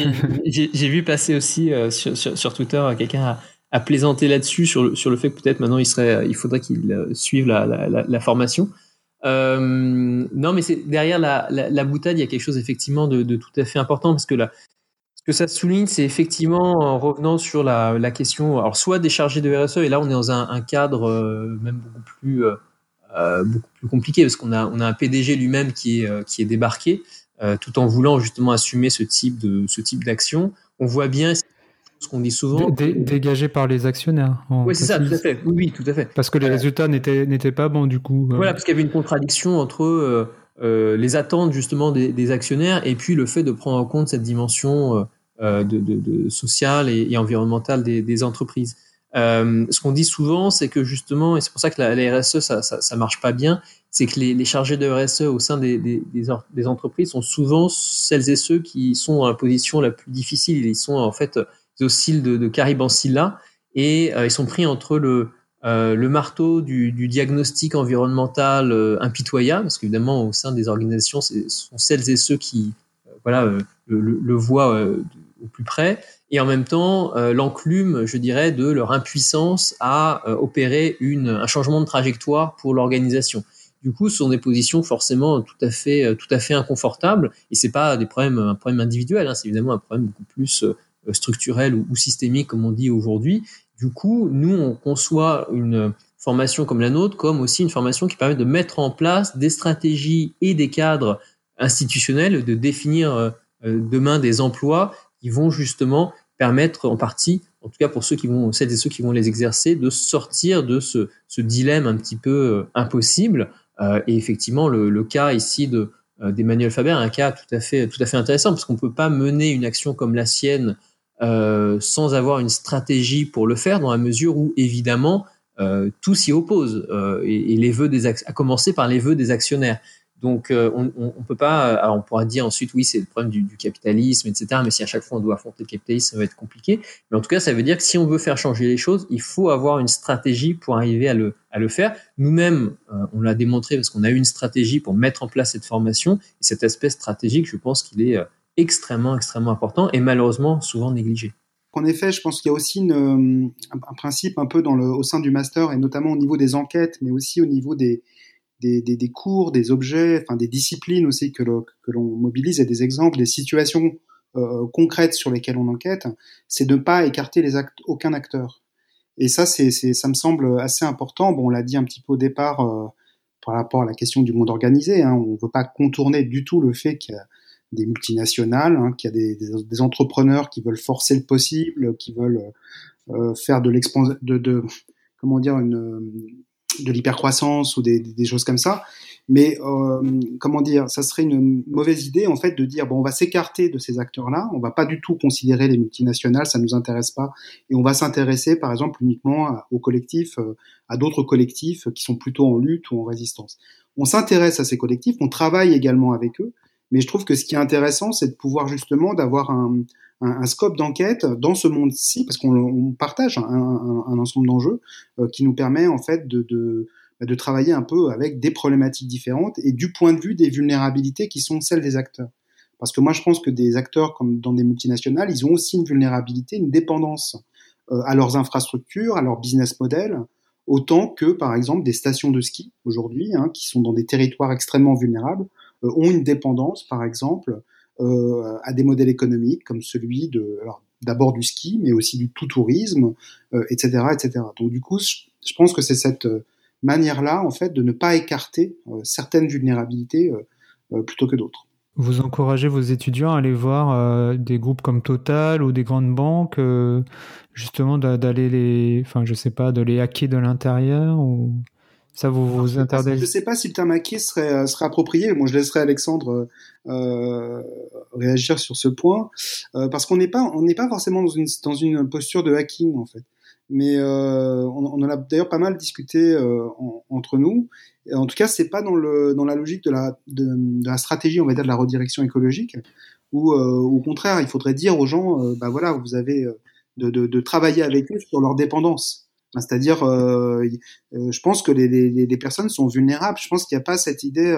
S1: j'ai vu passer aussi euh, sur, sur, Twitter euh, quelqu'un a, plaisanté là-dessus sur le, sur le fait que peut-être maintenant il serait, il faudrait qu'il suive la, la, la, formation. non, mais c'est derrière la, la, boutade, il y a quelque chose effectivement de, de, tout à fait important parce que là, ce que ça souligne, c'est effectivement en revenant sur la, la question, alors soit des chargés de RSE, et là on est dans un, un cadre même beaucoup plus euh, beaucoup plus compliqué parce qu'on a, on a un PDG lui-même qui est, euh, qui est débarqué euh, tout en voulant justement assumer ce type de ce type d'action. On voit bien ce qu'on dit souvent.
S4: dégagé par les actionnaires.
S1: Oui, c'est ça, tout à fait. Oui, tout à fait.
S4: Parce que les résultats n'étaient pas bons du coup.
S1: Voilà, parce qu'il y avait une contradiction entre les attentes justement des, actionnaires et puis le fait de prendre en compte cette dimension de, de, sociale et, environnementale des, des entreprises. Euh, ce qu'on dit souvent, c'est que justement, et c'est pour ça que la, RSE, ça, ça, ça, marche pas bien, c'est que les, les, chargés de RSE au sein des, des, des, entreprises sont souvent celles et ceux qui sont dans la position la plus difficile. Ils sont en fait, ils oscillent de, de Carib en et euh, ils sont pris entre le, euh, le marteau du, du, diagnostic environnemental euh, impitoyable, parce qu'évidemment, au sein des organisations, ce sont celles et ceux qui voilà, le, le, le voient au plus près, et en même temps euh, l'enclume, je dirais, de leur impuissance à euh, opérer une, un changement de trajectoire pour l'organisation. Du coup, ce sont des positions forcément tout à fait, euh, tout à fait inconfortables, et c'est pas des problèmes, un problème individuel, hein, c'est évidemment un problème beaucoup plus structurel ou, ou, systémique, comme on dit aujourd'hui. Du coup, nous, on conçoit une formation comme la nôtre comme aussi une formation qui permet de mettre en place des stratégies et des cadres institutionnels, de définir demain des emplois qui vont justement permettre en partie, en tout cas pour ceux qui vont, celles et ceux qui vont les exercer, de sortir de ce, dilemme un petit peu euh, impossible. Euh, et effectivement, le, cas ici de euh, d'Emmanuel Faber un cas tout à fait tout à fait intéressant parce qu'on peut pas mener une action comme la sienne euh, sans avoir une stratégie pour le faire, dans la mesure où évidemment euh, tout s'y oppose et, et, les vœux des à commencer par les vœux des actionnaires. Donc, euh, on, on, peut pas. Alors, on pourra dire ensuite, oui, c'est le problème du, capitalisme, etc. Mais si à chaque fois on doit affronter le capitalisme, ça va être compliqué. Mais en tout cas, ça veut dire que si on veut faire changer les choses, il faut avoir une stratégie pour arriver à le, à le faire. Nous-mêmes, euh, on l'a démontré parce qu'on a eu une stratégie pour mettre en place cette formation. Et cet aspect stratégique, je pense qu'il est euh, extrêmement, extrêmement important et malheureusement souvent négligé.
S5: En effet, je pense qu'il y a aussi une, un, principe un peu dans le, au sein du master et notamment au niveau des enquêtes, mais aussi au niveau des, des, cours, des objets, enfin des disciplines aussi que l'on mobilise et des exemples, des situations euh, concrètes sur lesquelles on enquête, c'est de ne pas écarter les aucun acteur. Et ça, c'est, ça me semble assez important. Bon, on l'a dit un petit peu au départ euh, par rapport à la question du monde organisé. Hein, on ne veut pas contourner du tout le fait qu'il y a des multinationales, hein, qu'il y a des, des, entrepreneurs qui veulent forcer le possible, qui veulent euh, faire de l'expansion, de, de, comment dire, une, de l'hypercroissance ou des, des, choses comme ça. Mais euh, comment dire, ça serait une mauvaise idée en fait de dire bon on va s'écarter de ces acteurs-là, on va pas du tout considérer les multinationales, ça nous intéresse pas, et on va s'intéresser par exemple uniquement aux collectifs, euh, à d'autres collectifs qui sont plutôt en lutte ou en résistance. On s'intéresse à ces collectifs, on travaille également avec eux, mais je trouve que ce qui est intéressant, c'est de pouvoir justement d'avoir un, un, scope d'enquête dans ce monde-ci, parce qu'on partage un, ensemble d'enjeux euh, qui nous permet en fait de, de, bah, de, travailler un peu avec des problématiques différentes et du point de vue des vulnérabilités qui sont celles des acteurs. Parce que moi, je pense que des acteurs comme dans des multinationales, ils ont aussi une vulnérabilité, une dépendance euh, à leurs infrastructures, à leur business model, autant que, par exemple, des stations de ski aujourd'hui, hein, qui sont dans des territoires extrêmement vulnérables, ont une dépendance, par exemple, euh, à des modèles économiques comme celui de d'abord du ski, mais aussi du tout tourisme, etc., euh, etc. Donc du coup, je, pense que c'est cette euh, manière-là, en fait, de ne pas écarter certaines vulnérabilités plutôt que d'autres.
S4: Vous encouragez vos étudiants à aller voir des groupes comme Total ou des grandes banques, justement d'aller les, enfin je sais pas, de les hacker de l'intérieur ça vous, vous interdit
S5: Je ne sais pas si le terme hacker serait, euh, serait approprié. Moi, je laisserai Alexandre euh, réagir sur ce point, euh, parce qu'on n'est pas, on n'est pas forcément dans une, dans une posture de hacking en fait. mais euh, on, on, en a d'ailleurs pas mal discuté euh, entre nous. Et en tout cas, c'est pas dans le dans la logique de la de, de, la stratégie, on va dire, de la redirection écologique, où au contraire, il faudrait dire aux gens, bah voilà, vous avez de, de, de, travailler avec eux sur leur dépendance. C'est-à-dire, euh, je pense que les, les, les, personnes sont vulnérables. Je pense qu'il n'y a pas cette idée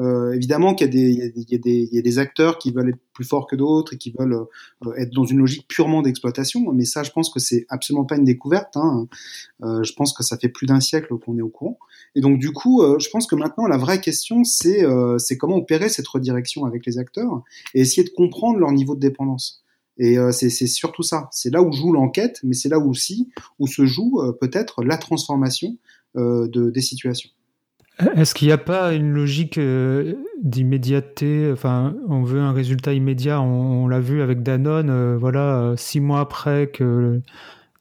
S5: euh, évidemment qu'il y, y, a des acteurs qui veulent être plus forts que d'autres et qui veulent euh, être dans une logique purement d'exploitation, mais ça, je pense que c'est absolument pas une découverte. Hein. Euh, je pense que ça fait plus d'un siècle qu'on est au courant. Et donc, du coup, euh, je pense que maintenant, la vraie question, c'est euh, comment opérer cette redirection avec les acteurs et essayer de comprendre leur niveau de dépendance. Et c'est surtout ça. C'est là où joue l'enquête, mais c'est là aussi où se joue peut-être la transformation de, des situations.
S4: Est-ce qu'il n'y a pas une logique euh, d'immédiateté Enfin, on veut un résultat immédiat. On, l'a vu avec Danone. Euh, voilà, euh, six mois après que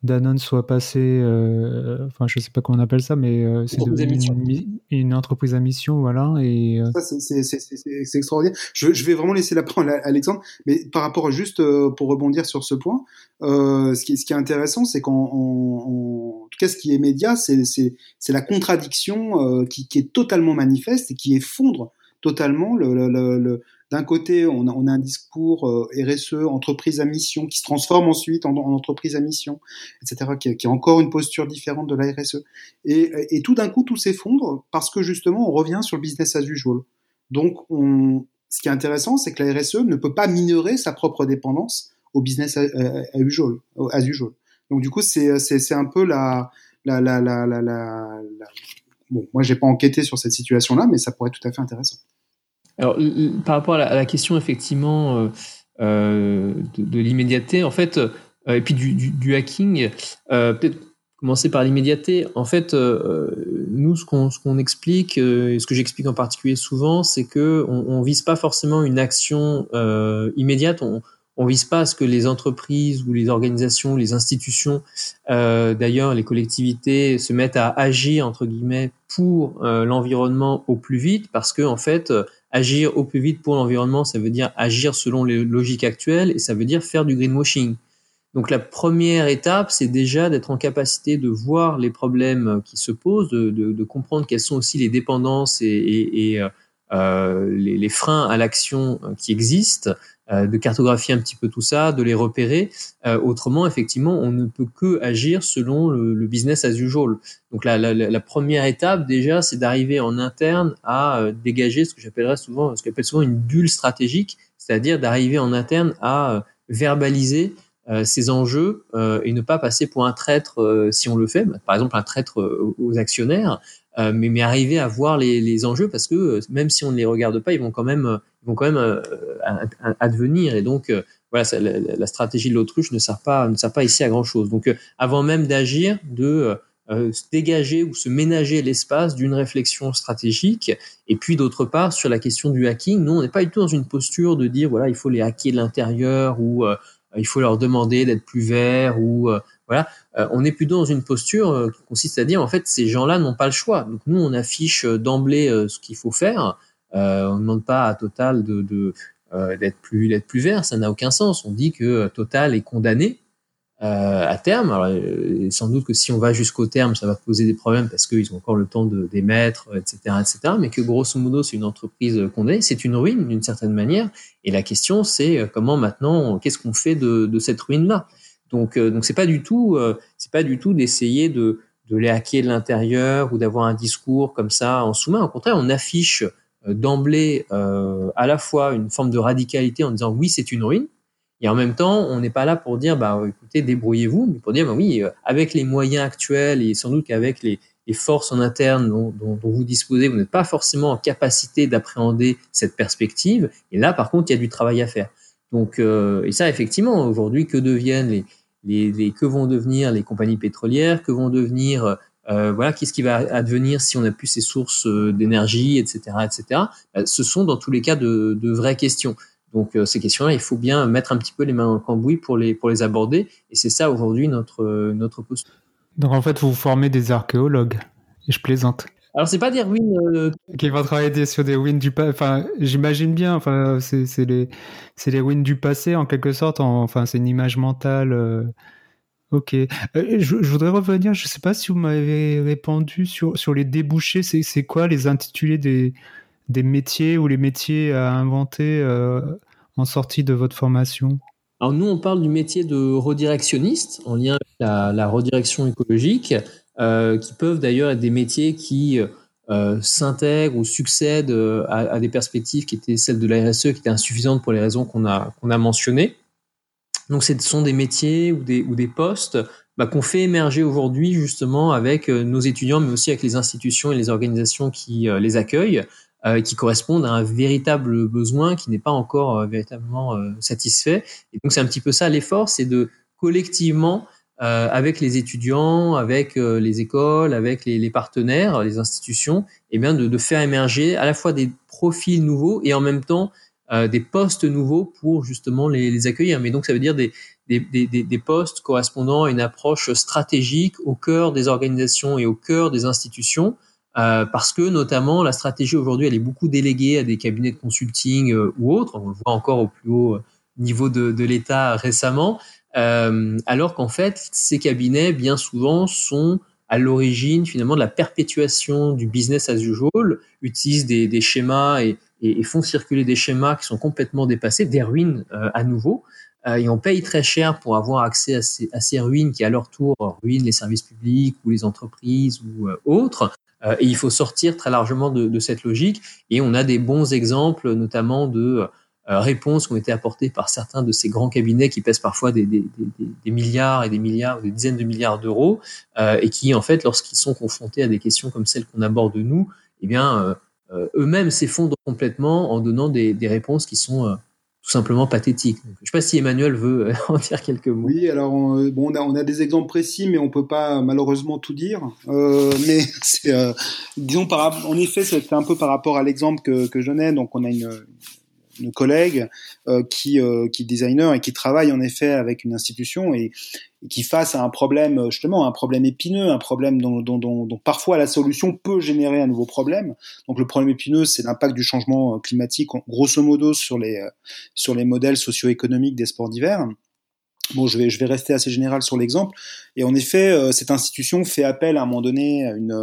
S4: Danone soit passé, euh, enfin je sais pas comment on appelle ça, mais euh, c'est une, une, entreprise à mission, voilà. Et
S5: euh, ça c'est extraordinaire. Je, je, vais vraiment laisser la parole à Alexandre, mais par rapport juste pour rebondir sur ce point, ce qui, ce, qui, est intéressant, c'est qu'en en, tout cas ce qui est média, c'est la contradiction qui, qui, est totalement manifeste et qui effondre totalement le, le, le d'un côté, on a, on a, un discours euh, RSE, entreprise à mission, qui se transforme ensuite en, entreprise à mission, etc., qui, qui, a encore une posture différente de la RSE. Et, et tout d'un coup, tout s'effondre parce que justement, on revient sur le business as usual. Donc, on, ce qui est intéressant, c'est que la RSE ne peut pas minorer sa propre dépendance au business as usual. As usual. Donc, du coup, c'est un peu la, la, la, la, la, la, Bon, moi, j'ai pas enquêté sur cette situation-là, mais ça pourrait être tout à fait intéressant.
S1: Alors, par rapport à la, question, effectivement, euh, euh, de, l'immédiateté, en fait, euh, et puis du, hacking, peut-être commencer par l'immédiateté. En fait, nous, ce qu'on explique, et ce que j'explique en particulier souvent, c'est que on, vise pas forcément une action immédiate. On, on vise pas à ce que les entreprises ou les organisations, les institutions, d'ailleurs les collectivités, se mettent à agir entre guillemets pour l'environnement au plus vite, parce que en fait, agir au plus vite pour l'environnement, ça veut dire agir selon les logiques actuelles et ça veut dire faire du greenwashing. Donc la première étape, c'est déjà d'être en capacité de voir les problèmes qui se posent, de, de, de comprendre quelles sont aussi les dépendances et, et, et euh, les, les, freins à l'action qui existent, euh, de cartographier un petit peu tout ça, de les repérer. Euh, autrement, effectivement, on ne peut que agir selon le, business as usual. Donc la, la, la première étape déjà, c'est d'arriver en interne à euh, dégager ce que j'appellerais souvent, ce qu'on appelle souvent une bulle stratégique, c'est-à-dire d'arriver en interne à verbaliser ces enjeux et ne pas passer pour un traître si on le fait, par exemple un traître aux actionnaires, mais, mais arriver à voir les, les, enjeux parce que même si on ne les regarde pas, ils vont quand même vont quand même euh, advenir. Et donc, euh, voilà, la, stratégie de l'autruche ne sert pas, ne sert pas ici à grand chose. Donc, euh, avant même d'agir, de se dégager ou se ménager l'espace d'une réflexion stratégique. Et puis, d'autre part, sur la question du hacking, nous, on n'est pas du tout dans une posture de dire, voilà, il faut les hacker de l'intérieur ou il faut leur demander d'être plus verts ou voilà, on est plutôt dans une posture qui consiste à dire en fait ces gens-là n'ont pas le choix. Donc nous on affiche d'emblée ce qu'il faut faire on ne demande pas à Total de, euh, d'être plus vert, ça n'a aucun sens. On dit que Total est condamné euh, à terme. Sans doute que si on va jusqu'au terme, ça va poser des problèmes parce qu'ils ont encore le temps de d'émettre, etc., etc. Mais que grosso modo, c'est une entreprise condamnée, c'est une ruine d'une certaine manière. Et la question, c'est comment maintenant, qu'est-ce qu'on fait de, cette ruine-là? Donc, donc c'est pas du tout, c'est pas du tout d'essayer de de les hacker de l'intérieur ou d'avoir un discours comme ça en sous-main. Au contraire, on affiche euh, d'emblée euh, à la fois une forme de radicalité en disant oui c'est une ruine et en même temps on n'est pas là pour dire bah écoutez débrouillez-vous mais pour dire bah oui euh, avec les moyens actuels et sans doute qu'avec les, forces en interne dont, vous disposez vous n'êtes pas forcément en capacité d'appréhender cette perspective et là par contre il y a du travail à faire. Donc euh, et ça effectivement aujourd'hui que deviennent les, les, que vont devenir les compagnies pétrolières que vont devenir euh, voilà, qu'est-ce qui va advenir si on n'a plus ces sources euh, d'énergie, etc., etc. Bah, ce sont dans tous les cas de, de vraies questions. Donc euh, ces questions-là, il faut bien mettre un petit peu les mains dans le cambouis pour les pour les aborder. Et c'est ça aujourd'hui notre notre posture.
S4: Donc en fait, vous formez des archéologues. Et je plaisante.
S1: Alors c'est pas des ruines euh...
S4: qui vont travailler sur des ruines du passé. Enfin, j'imagine bien. Enfin, c'est les c'est les ruines du passé en quelque sorte. enfin, c'est une image mentale Ok. Euh, je, voudrais revenir, je ne sais pas si vous m'avez répondu sur, sur les débouchés. C'est quoi les intitulés des, des métiers ou les métiers à inventer euh, en sortie de votre formation?
S1: Alors nous, on parle du métier de redirectionniste en lien avec la, redirection écologique, euh, qui peuvent d'ailleurs être des métiers qui s'intègrent ou succèdent à, des perspectives qui étaient celles de la RSE, qui étaient insuffisantes pour les raisons qu'on a, qu'on a mentionnées. Donc, ce sont des métiers ou des, ou des postes bah, qu'on fait émerger aujourd'hui justement avec euh, nos étudiants, mais aussi avec les institutions et les organisations qui euh, les accueillent, euh, qui correspondent à un véritable besoin qui n'est pas encore véritablement satisfait. Et donc, c'est un petit peu ça l'effort, c'est de collectivement, avec les étudiants, avec les écoles, avec les, les, partenaires, les institutions, et eh bien de, de faire émerger à la fois des profils nouveaux et en même temps euh, des postes nouveaux pour justement les, les, accueillir. Mais donc ça veut dire des, des, des, des, postes correspondant à une approche stratégique au cœur des organisations et au cœur des institutions. Euh, parce que notamment la stratégie aujourd'hui elle est beaucoup déléguée à des cabinets de consulting euh, ou autres, on le voit encore au plus haut niveau de, de l'État récemment, euh, alors qu'en fait ces cabinets bien souvent sont à l'origine finalement de la perpétuation du business as usual, utilisent des, des schémas et, et, font circuler des schémas qui sont complètement dépassés, des ruines euh, à nouveau. Euh, et on paye très cher pour avoir accès à ces, à ces, ruines qui, à leur tour, ruinent les services publics ou les entreprises ou euh, autres. et il faut sortir très largement de, de, cette logique. Et on a des bons exemples, notamment de réponses qui ont été apportées par certains de ces grands cabinets qui pèsent parfois des, milliards et des milliards, des dizaines de milliards d'euros, et qui, en fait, lorsqu'ils sont confrontés à des questions comme celles qu'on aborde nous, eh bien, euh, eux-mêmes s'effondrent complètement en donnant des, réponses qui sont euh, tout simplement pathétiques. je ne sais pas si Emmanuel veut euh, en dire quelques mots.
S5: Oui, alors on, bon, on, a, des exemples précis, mais on peut pas malheureusement tout dire. Euh, mais euh, disons, par, en effet, c'est un peu par rapport à l'exemple que, que je donnais. Donc, on a une, une collègue euh, qui, euh, qui designer et qui travaille en effet avec une institution et, qui face à un problème justement un problème épineux, un problème dont, dont, dont, dont, parfois la solution peut générer un nouveau problème. Donc le problème épineux, c'est l'impact du changement climatique, grosso modo sur les sur les modèles socio-économiques des sports d'hiver. Bon, je vais, je vais rester assez général sur l'exemple. Et en effet, euh, cette institution fait appel à un moment donné à une,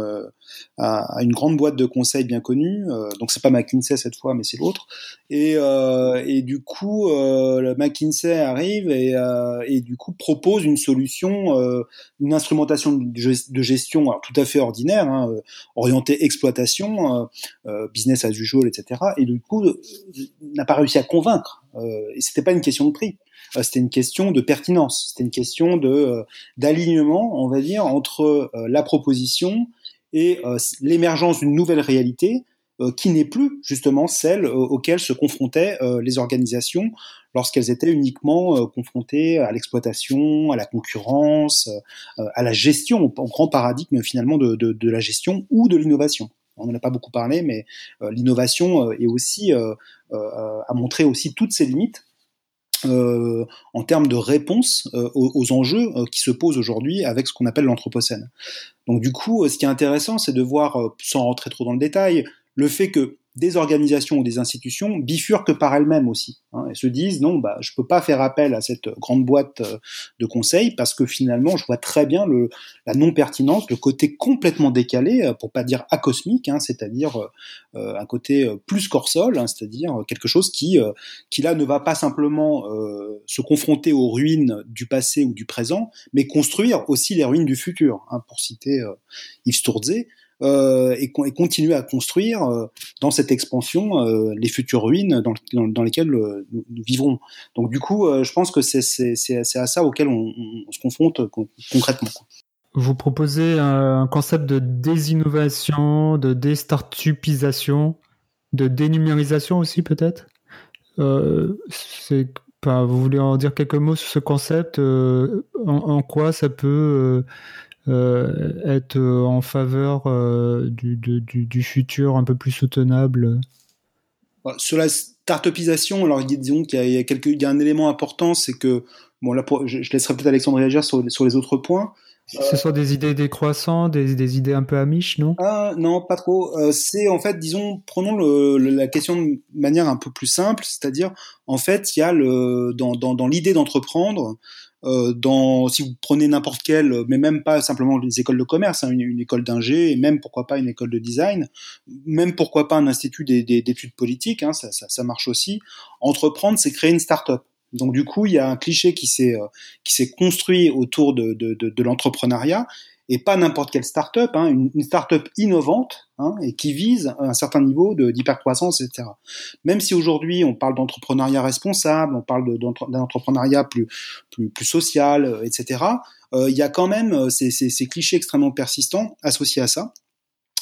S5: euh, à, une grande boîte de conseil bien connue. Euh, donc c'est pas McKinsey cette fois, mais c'est l'autre. Et, euh, et du coup, le McKinsey arrive et, et du coup propose une solution, une instrumentation de gestion alors, tout à fait ordinaire, hein, orientée exploitation, business as usual, etc. Et du coup, n'a pas réussi à convaincre. et c'était pas une question de prix. Euh, c'était une question de pertinence, c'était une question de euh, d'alignement, on va dire, entre euh, la proposition et l'émergence d'une nouvelle réalité qui n'est plus justement celle auxquelles se confrontaient les organisations lorsqu'elles étaient uniquement confrontées à l'exploitation, à la concurrence, à la gestion, au, grand paradigme finalement de la gestion ou de l'innovation. On n'en a pas beaucoup parlé, mais l'innovation est aussi a montré aussi toutes ses limites euh, en termes de réponse euh, aux, enjeux euh, qui se posent aujourd'hui avec ce qu'on appelle l'anthropocène. Donc du coup, ce qui est intéressant, c'est de voir, sans rentrer trop dans le détail, le fait que des organisations ou des institutions bifurquent par elles-mêmes aussi hein, et se disent non bah je peux pas faire appel à cette grande boîte euh, de conseils parce que finalement je vois très bien le la non pertinence le côté complètement décalé euh, pour pas dire acosmique hein, c'est-à-dire euh, un côté plus corsol hein, c'est-à-dire quelque chose qui qui là ne va pas simplement se confronter aux ruines du passé ou du présent mais construire aussi les ruines du futur hein, pour citer Yves Sturze euh, et, continuer à construire euh, dans cette expansion euh, les futures ruines dans, lesquelles nous, vivrons. Donc du coup, je pense que c'est à ça auquel on, se confronte concrètement.
S4: Vous proposez un concept de désinnovation, de déstartupisation, de dénumérisation aussi peut-être? Vous voulez en dire quelques mots sur ce concept? En, quoi ça peut être euh, en faveur euh, du, du, futur un peu plus soutenable
S5: bah, Sur la startupisation, alors disons qu'il y, a, y a un élément important, c'est que bon là, je, je laisserai peut-être Alexandre réagir sur, sur les autres points.
S4: Ce sont des idées décroissantes, des, des idées un peu amiches, non?
S5: Ah, Non, pas trop. Euh, c'est en fait, disons, prenons le, la question de manière un peu plus simple, c'est-à-dire, en fait, il y a le dans, dans, dans l'idée d'entreprendre, euh, dans, si vous prenez n'importe quelle, mais même pas simplement les écoles de commerce, hein, une, école d'ingé, et même pourquoi pas une école de design, même pourquoi pas un institut d'études politiques, hein, ça, ça, ça, marche aussi. Entreprendre, c'est créer une start-up. Donc du coup, il y a un cliché qui s'est euh, qui s'est construit autour de, de, de, de l'entrepreneuriat et pas n'importe quelle start-up, hein, une, une start-up innovante hein, et qui vise un certain niveau d'hypercroissance, etc. Même si aujourd'hui on parle d'entrepreneuriat responsable, on parle d'un entrepreneuriat plus, plus, plus social, euh, etc., euh, il y a quand même euh, ces, ces, ces, clichés extrêmement persistants associés à ça.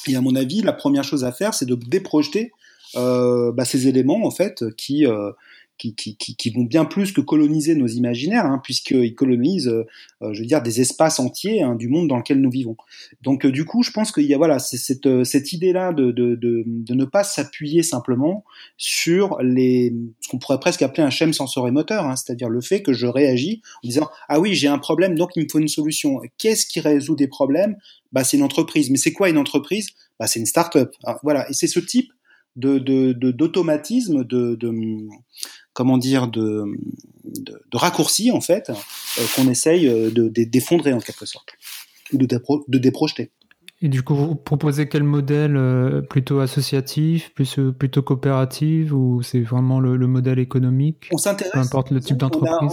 S5: Et à mon avis, la première chose à faire, c'est de déprojeter euh, bah, ces éléments en fait qui euh, qui, qui, qui, vont bien plus que coloniser nos imaginaires, hein, puisqu'ils colonisent, euh, je veux dire, des espaces entiers hein, du monde dans lequel nous vivons. Donc, euh, du coup, je pense qu'il y a voilà, cette, euh, cette idée-là de, de, de, de, ne pas s'appuyer simplement sur les, ce qu'on pourrait presque appeler un schème sensorimoteur, hein, c'est-à-dire le fait que je réagis en disant ah oui, j'ai un problème, donc il me faut une solution. Qu'est-ce qui résout des problèmes? Bah, c'est une entreprise. Mais c'est quoi une entreprise? Bah, c'est une start-up. Voilà, et c'est ce type de d'automatisme, de, de, comment dire, de, de, de raccourcis en fait, euh, qu'on essaye euh, de d'effondrer en quelque sorte, ou de, de déprojeter.
S4: Et du coup, vous proposez quel modèle euh, plutôt associatif, plus, plutôt coopératif, ou c'est vraiment le, le, modèle économique?
S5: On s'intéresse.
S4: Peu importe le type d'entreprise.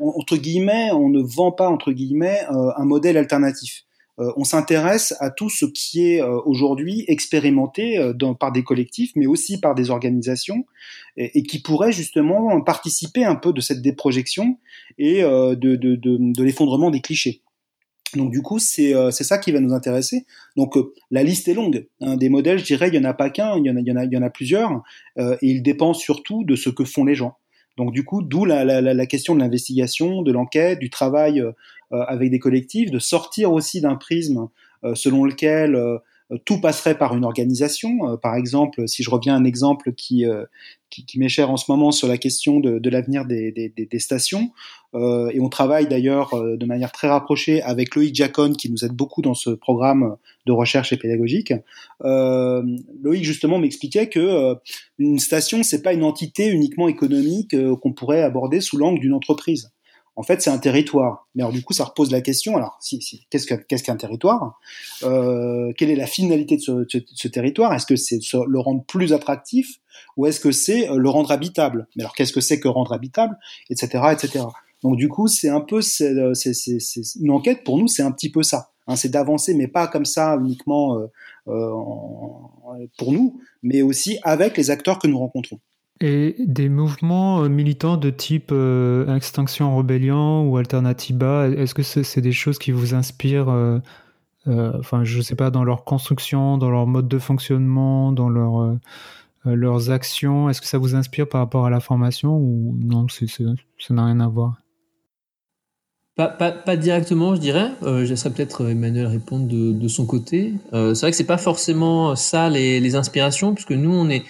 S5: Entre guillemets, on ne vend pas entre guillemets un modèle alternatif. Euh, on s'intéresse à tout ce qui est euh, aujourd'hui expérimenté euh, par des collectifs, mais aussi par des organisations, et, qui pourraient justement participer un peu de cette déprojection et de, l'effondrement des clichés. Donc du coup, c'est ça qui va nous intéresser. Donc la liste est longue. Hein, des modèles, je dirais, il y en a pas qu'un, il il il y en a plusieurs, et il dépend surtout de ce que font les gens. Donc du coup, d'où la, la, la, question de l'investigation, de l'enquête, du travail euh, avec des collectifs, de sortir aussi d'un prisme euh, selon lequel euh, tout passerait par une organisation. par exemple, si je reviens à un exemple qui, qui, qui m'est cher en ce moment sur la question de, de l'avenir des, des, des, stations, euh, et on travaille d'ailleurs euh, de manière très rapprochée avec Loïc Jacon qui nous aide beaucoup dans ce programme de recherche et pédagogique. Euh, Loïc justement m'expliquait que euh, une station c'est pas une entité uniquement économique euh, qu'on pourrait aborder sous l'angle d'une entreprise. En fait, c'est un territoire. Mais alors, du coup, ça repose la question. Alors, si, si, qu'est-ce qu'un territoire? Euh, Quelle est la finalité de ce, de ce territoire? Est-ce que c'est le rendre plus attractif? Ou est-ce que c'est le rendre habitable? Mais alors, qu'est-ce que c'est que rendre habitable? Etc. Etc. Donc du coup, c'est un peu c'est, euh, une enquête pour nous, c'est un petit peu ça. Hein, c'est d'avancer, mais pas comme ça uniquement euh, euh, pour nous, mais aussi avec les acteurs que nous rencontrons.
S4: Et des mouvements militants de type Extinction Rebellion ou Alternatiba, est-ce que c'est, des choses qui vous inspirent Enfin, je ne sais pas, dans leur construction, dans leur mode de fonctionnement, dans leur leurs actions Est-ce que ça vous inspire par rapport à la formation ou non, ça n'a rien à voir?
S1: Pas, directement, je dirais. Euh, je laisserai peut-être Emmanuel répondre de, son côté. Euh, c'est vrai que c'est pas forcément ça les, inspirations, puisque nous on est,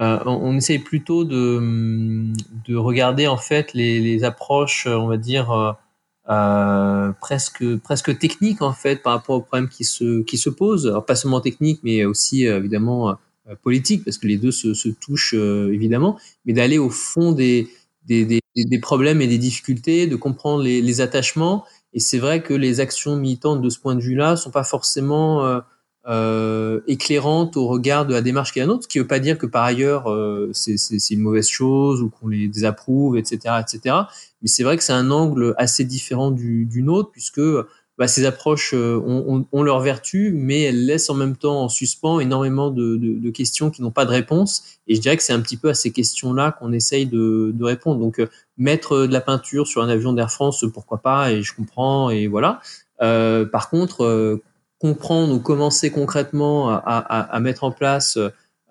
S1: euh, on, essaye plutôt de, de regarder en fait les, les approches, on va dire euh, euh, presque presque techniques en fait par rapport aux problèmes qui se qui se posent. Alors pas seulement techniques, mais aussi évidemment politiques, parce que les deux se, se touchent évidemment, mais d'aller au fond des des, des, des, problèmes et des difficultés, de comprendre les, les attachements. Et c'est vrai que les actions militantes de ce point de vue-là sont pas forcément euh, euh, éclairantes au regard de la démarche qui est la nôtre, ce qui ne veut pas dire que par ailleurs euh, c'est une mauvaise chose ou qu'on les désapprouve, etc., etc. Mais c'est vrai que c'est un angle assez différent du, du nôtre puisque bah, ces approches euh, ont, ont, leur vertu, mais elles laissent en même temps en suspens énormément de, de, de questions qui n'ont pas de réponse. Et je dirais que c'est un petit peu à ces questions-là qu'on essaye de, de, répondre. Donc, euh, mettre de la peinture sur un avion d'Air France, pourquoi pas, et je comprends, et voilà. Euh, par contre, euh, comprendre ou commencer concrètement à, mettre en place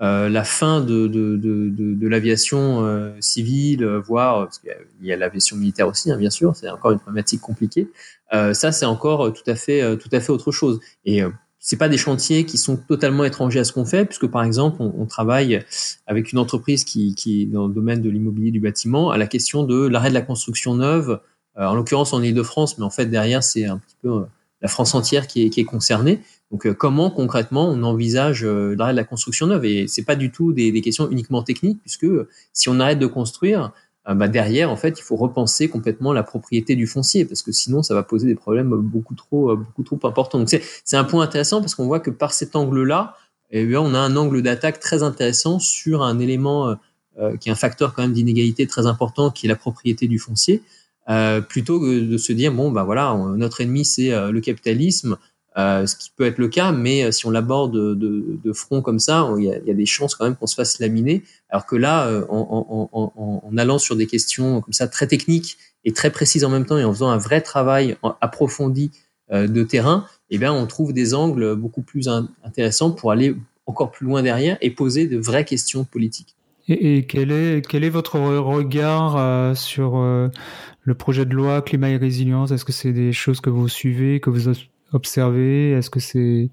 S1: euh, la fin de, l'aviation euh, civile, voire parce qu'il y a l'aviation militaire aussi, hein, bien sûr, c'est encore une problématique compliquée. Euh, ça, c'est encore tout à fait, tout à fait autre chose. Et c'est pas des chantiers qui sont totalement étrangers à ce qu'on fait, puisque par exemple, on, travaille avec une entreprise qui, est dans le domaine de l'immobilier du bâtiment à la question de l'arrêt de la construction neuve, en l'occurrence en Ile-de-France, mais en fait derrière c'est un petit peu la France entière qui est, qui est concernée. Donc, euh, comment concrètement on envisage euh, l'arrêt de la construction neuve? Et c'est pas du tout des, des, questions uniquement techniques, puisque si on arrête de construire, bah derrière, en fait, il faut repenser complètement la propriété du foncier parce que sinon, ça va poser des problèmes beaucoup trop, beaucoup trop importants. Donc, c'est un point intéressant parce qu'on voit que par cet angle-là, eh bien, on a un angle d'attaque très intéressant sur un élément euh, qui est un facteur quand même d'inégalité très important, qui est la propriété du foncier, euh, plutôt que de se dire bon bah voilà, notre ennemi c'est le capitalisme. Euh, ce qui peut être le cas, mais si on l'aborde de, front comme ça, il y, a, des chances quand même qu'on se fasse laminer. Alors que là, en, allant sur des questions comme ça très techniques et très précises en même temps, et en faisant un vrai travail approfondi de terrain, eh bien, on trouve des angles beaucoup plus intéressants pour aller encore plus loin derrière et poser de vraies questions politiques.
S4: Et, quel, est, votre regard sur le projet de loi climat et résilience? Est-ce que c'est des choses que vous suivez, que vous observez? Est-ce que c'est,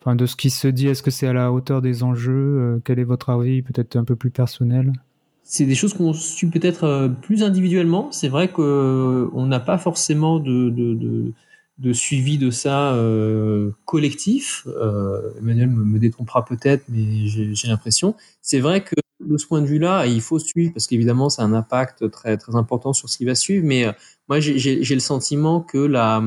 S4: enfin, de ce qui se dit, est-ce que c'est à la hauteur des enjeux? Euh, Quel est votre avis, peut-être un peu plus personnel?
S1: C'est des choses qu'on suit peut-être euh, plus individuellement. C'est vrai qu'on euh, n'a pas forcément de, suivi de ça euh, collectif. Euh, Emmanuel me détrompera peut-être, mais j'ai l'impression. C'est vrai que de ce point de vue-là, il faut suivre parce qu'évidemment, ça a un impact très très important sur ce qui va suivre. Mais moi, j'ai le sentiment que la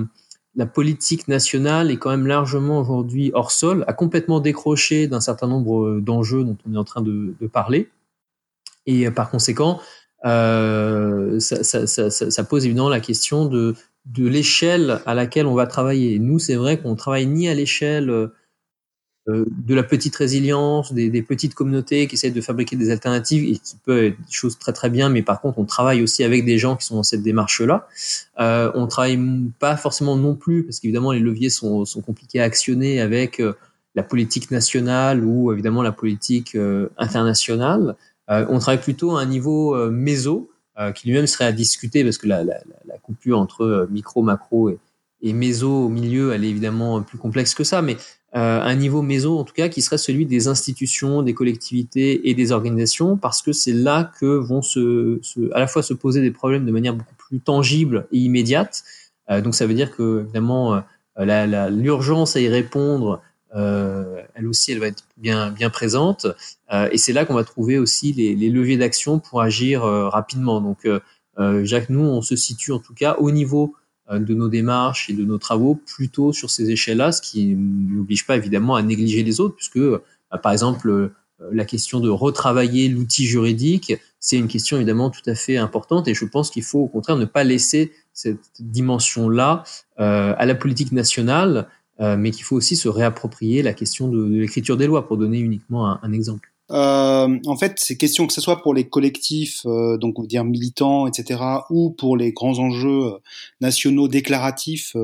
S1: la politique nationale est quand même largement aujourd'hui hors sol, a complètement décroché d'un certain nombre euh, d'enjeux dont on est en train de, parler. Et euh, par conséquent, euh, ça, ça, pose évidemment la question de, de l'échelle à laquelle on va travailler. Nous, c'est vrai qu'on travaille ni à l'échelle euh, de la petite résilience, des, des, petites communautés qui essaient de fabriquer des alternatives et qui peut être des choses très très bien, mais par contre on travaille aussi avec des gens qui sont dans cette démarche-là. Euh, on travaille pas forcément non plus, parce qu'évidemment les leviers sont, sont, compliqués à actionner avec euh, la politique nationale ou évidemment la politique euh, internationale. On travaille plutôt à un niveau méso, qui lui-même serait à discuter, parce que la, la, la coupure entre micro, macro et, et méso au milieu, elle est évidemment plus complexe que ça, mais euh, un niveau maison en tout cas qui serait celui des institutions, des collectivités et des organisations parce que c'est là que vont se, se, à la fois se poser des problèmes de manière beaucoup plus tangible et immédiate. Euh, donc ça veut dire que évidemment euh, l'urgence à y répondre, euh, elle aussi, elle va être bien bien présente euh, et c'est là qu'on va trouver aussi les, les leviers d'action pour agir rapidement. Donc Jacques, nous on se situe en tout cas au niveau euh, de nos démarches et de nos travaux plutôt sur ces échelles-là, ce qui n'oblige pas évidemment à négliger les autres, puisque euh, par exemple euh, la question de retravailler l'outil juridique, c'est une question évidemment tout à fait importante et je pense qu'il faut au contraire ne pas laisser cette dimension-là euh, à la politique nationale, euh, mais qu'il faut aussi se réapproprier la question de, l'écriture des lois, pour donner uniquement un, un exemple.
S5: Euh, en fait, ces questions, que ce soit pour les collectifs, euh, donc on va dire militants, etc., ou pour les grands enjeux euh, nationaux déclaratifs,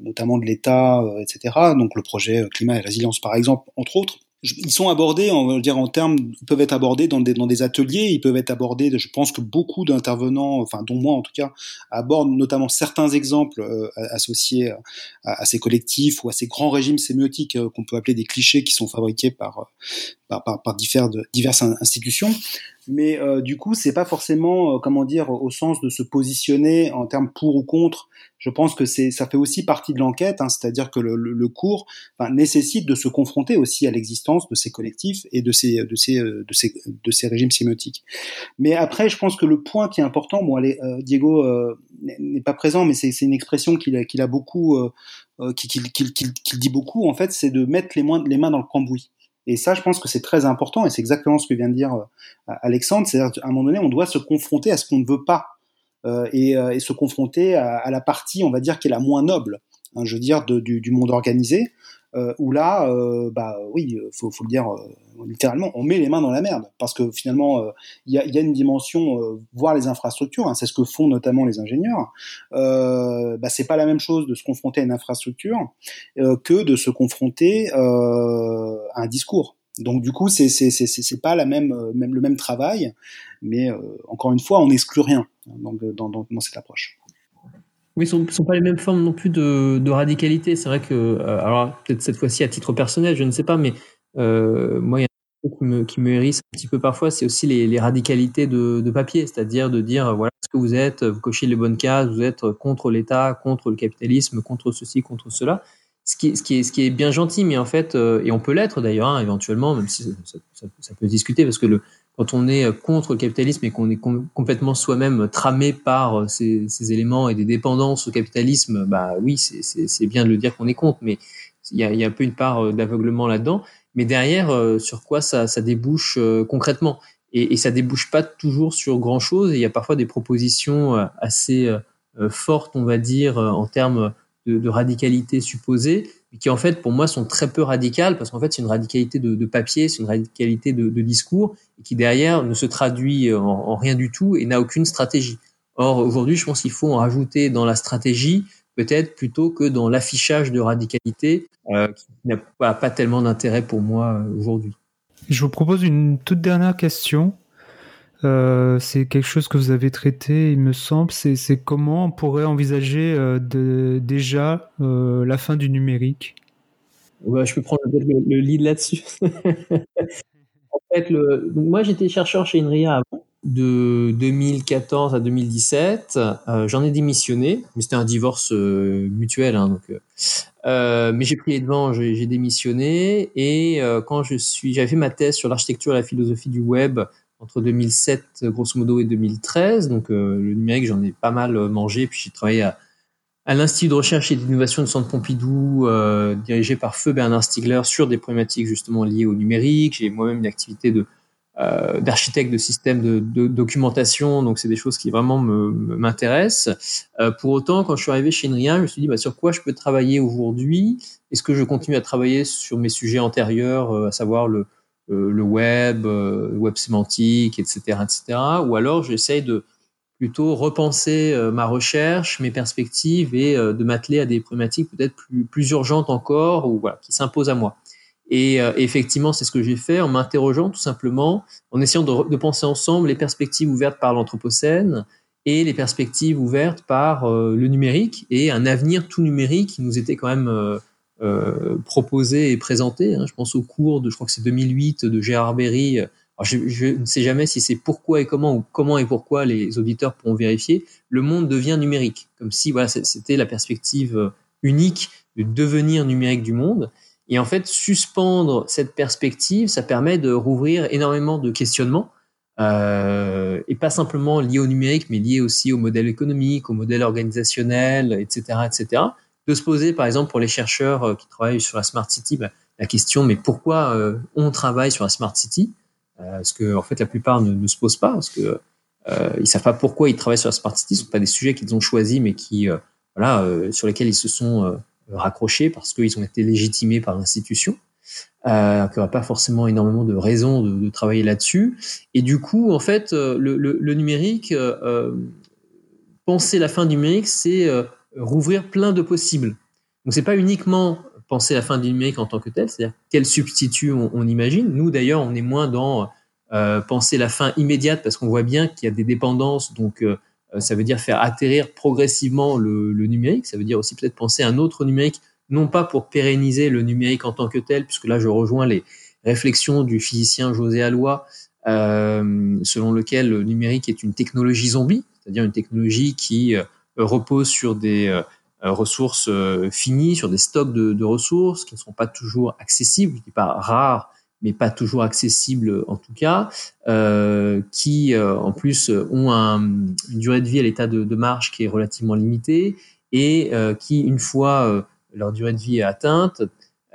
S5: notamment de l'État, etc., donc le projet climat et résilience par exemple, entre autres, ils sont abordés, on va dire en termes, ils peuvent être abordés dans des, ateliers, ils peuvent être abordés. Je pense que beaucoup d'intervenants, enfin dont moi en tout cas, abordent notamment certains exemples euh, associés à, à, ces collectifs ou à ces grands régimes sémiotiques euh, qu'on peut appeler des clichés qui sont fabriqués par par, par, par divers, diverses institutions mais euh, du coup c'est pas forcément euh, comment dire au sens de se positionner en termes pour ou contre. Je pense que c'est ça fait aussi partie de l'enquête hein, c'est-à-dire que le, le, le cours enfin, nécessite de se confronter aussi à l'existence de ces collectifs et de ces de ces euh, de ces de ces régimes sémiotiques. Mais après je pense que le point qui est important bon allez, euh, Diego euh, n'est pas présent mais c'est une expression qu'il a, qu'il a beaucoup euh, qu'il qu qu dit beaucoup en fait c'est de mettre les, mains les mains dans le cambouis et ça, je pense que c'est très important, et c'est exactement ce que vient de dire euh, Alexandre. C'est-à-dire qu'à un moment donné, on doit se confronter à ce qu'on ne veut pas, euh, et, euh, et, se confronter à, la partie, on va dire, qui est la moins noble, hein, je veux dire, du, du, monde organisé, euh, où là, euh, bah oui, faut, faut le dire euh, littéralement, on met les mains dans la merde, parce que finalement, il y a, une dimension, voir les infrastructures, hein, c'est ce que font notamment les ingénieurs. bah, c'est pas la même chose de se confronter à une infrastructure que de se confronter à un discours. Donc du coup, c'est c'est pas le même travail, mais encore une fois, on n'exclut rien dans, dans cette approche.
S1: Oui, ce ne sont, pas les mêmes formes non plus de, radicalité. C'est vrai que, euh, alors peut-être cette fois-ci à titre personnel, je ne sais pas, mais euh, moi, il y a un truc qui me, hérisse un petit peu parfois, c'est aussi les, les radicalités de, de papier, c'est-à-dire de dire, voilà ce que vous êtes, vous cochez les bonnes cases, vous êtes contre l'État, contre le capitalisme, contre ceci, contre cela. Ce qui est, ce qui est, ce qui est bien gentil, mais en fait, euh, et on peut l'être d'ailleurs, hein, éventuellement, même si ça, peut discuter, parce que le, quand on est contre le capitalisme et qu'on est com complètement soi-même tramé par euh, ces, ces, éléments et des dépendances au capitalisme, bah oui, c'est bien de le dire qu'on est contre, mais il y a, y a un peu une part euh, d'aveuglement là-dedans. Mais derrière, sur quoi ça, ça débouche concrètement? Et, et, ça débouche pas toujours sur grand chose. il y a parfois des propositions assez fortes, on va dire, en termes de, radicalité supposée, qui en fait pour moi sont très peu radicales parce qu'en fait c'est une radicalité de, papier, c'est une radicalité de, discours et qui derrière ne se traduit en, en rien du tout et n'a aucune stratégie. Or aujourd'hui, je pense qu'il faut en rajouter dans la stratégie peut-être plutôt que dans l'affichage de radicalité euh, qui n'a pas, pas tellement d'intérêt pour moi euh, aujourd'hui.
S4: Je vous propose une toute dernière question. Euh, c'est quelque chose que vous avez traité, il me semble. C'est comment on pourrait envisager euh, déjà euh, la fin du numérique?
S1: Je peux prendre le, le lead là-dessus. en fait, moi j'étais chercheur chez INRIA avant, de 2014 à 2017. Euh, J'en ai démissionné, mais c'était un divorce mutuel. Hein, donc, mais j'ai pris les devants, j'ai démissionné. Et quand je suis, j'avais fait ma thèse sur l'architecture et la philosophie du web entre 2007 grosso modo et 2013. Donc euh, le numérique, j'en ai pas mal euh, mangé. Puis j'ai travaillé à, à l'Institut de recherche et d'innovation du Centre Pompidou, euh, dirigé par Feu Bernard Stiegler, sur des problématiques justement liées au numérique. J'ai moi-même une activité de euh, d'architecte de système de, de, documentation, donc c'est des choses qui vraiment m'intéressent. Euh, pour autant, quand je suis arrivé chez Nria, je me suis dit bah, sur quoi je peux travailler aujourd'hui? Est-ce que je continue à travailler sur mes sujets antérieurs, à savoir le, le web, euh, web sémantique, etc., etc. Ou alors j'essaye de plutôt repenser euh, ma recherche, mes perspectives et de m'atteler à des problématiques peut-être plus, plus urgentes encore ou voilà, qui s'imposent à moi. Et euh, effectivement, c'est ce que j'ai fait en m'interrogeant tout simplement, en essayant de, penser ensemble les perspectives ouvertes par l'Anthropocène et les perspectives ouvertes par euh, le numérique et un avenir tout numérique qui nous était quand même euh, euh, proposé et présenté. Hein. Je pense au cours de, je crois que c'est 2008 de Gérard Berry. Je, ne sais jamais si c'est pourquoi et comment ou comment et pourquoi les auditeurs pourront vérifier. Le monde devient numérique, comme si voilà c'était la perspective euh, unique du devenir numérique du monde. Et en fait, suspendre cette perspective, ça permet de rouvrir énormément de questionnements. Euh, et pas simplement liés au numérique, mais liés aussi au modèle économique, au modèle organisationnel, etc., etc de se poser, par exemple, pour les chercheurs euh, qui travaillent sur la Smart City, bah, la question, mais pourquoi euh, on travaille sur la Smart City euh, Parce que, en fait, la plupart ne, ne se posent pas, parce que euh, ils savent pas pourquoi ils travaillent sur la Smart City. Ce sont pas des sujets qu'ils ont choisis, mais qui, voilà, sur lesquels ils se sont raccrochés parce qu'ils ont été légitimés par l'institution. Euh, qu'il n'y aura pas forcément énormément de raisons de, travailler là-dessus. Et du coup, en fait, le, numérique, euh, penser la fin du numérique, c'est rouvrir plein de possibles. Donc c'est pas uniquement penser la fin du numérique en tant que tel, c'est-à-dire quel substitut on, imagine. Nous d'ailleurs, on est moins dans euh, penser la fin immédiate parce qu'on voit bien qu'il y a des dépendances, donc euh, ça veut dire faire atterrir progressivement le, numérique. Ça veut dire aussi peut-être penser un autre numérique, non pas pour pérenniser le numérique en tant que tel, puisque là je rejoins les réflexions du physicien José Alloy, euh, selon lequel le numérique est une technologie zombie, c'est-à-dire une technologie qui euh, repose sur des euh, ressources euh, finies, sur des stocks de, ressources qui ne sont pas toujours accessibles, je pas rares, mais pas toujours accessibles en tout cas, euh, qui euh, en plus ont un, une durée de vie à l'état de, marge qui est relativement limitée et euh, qui, une fois leur durée de vie atteinte,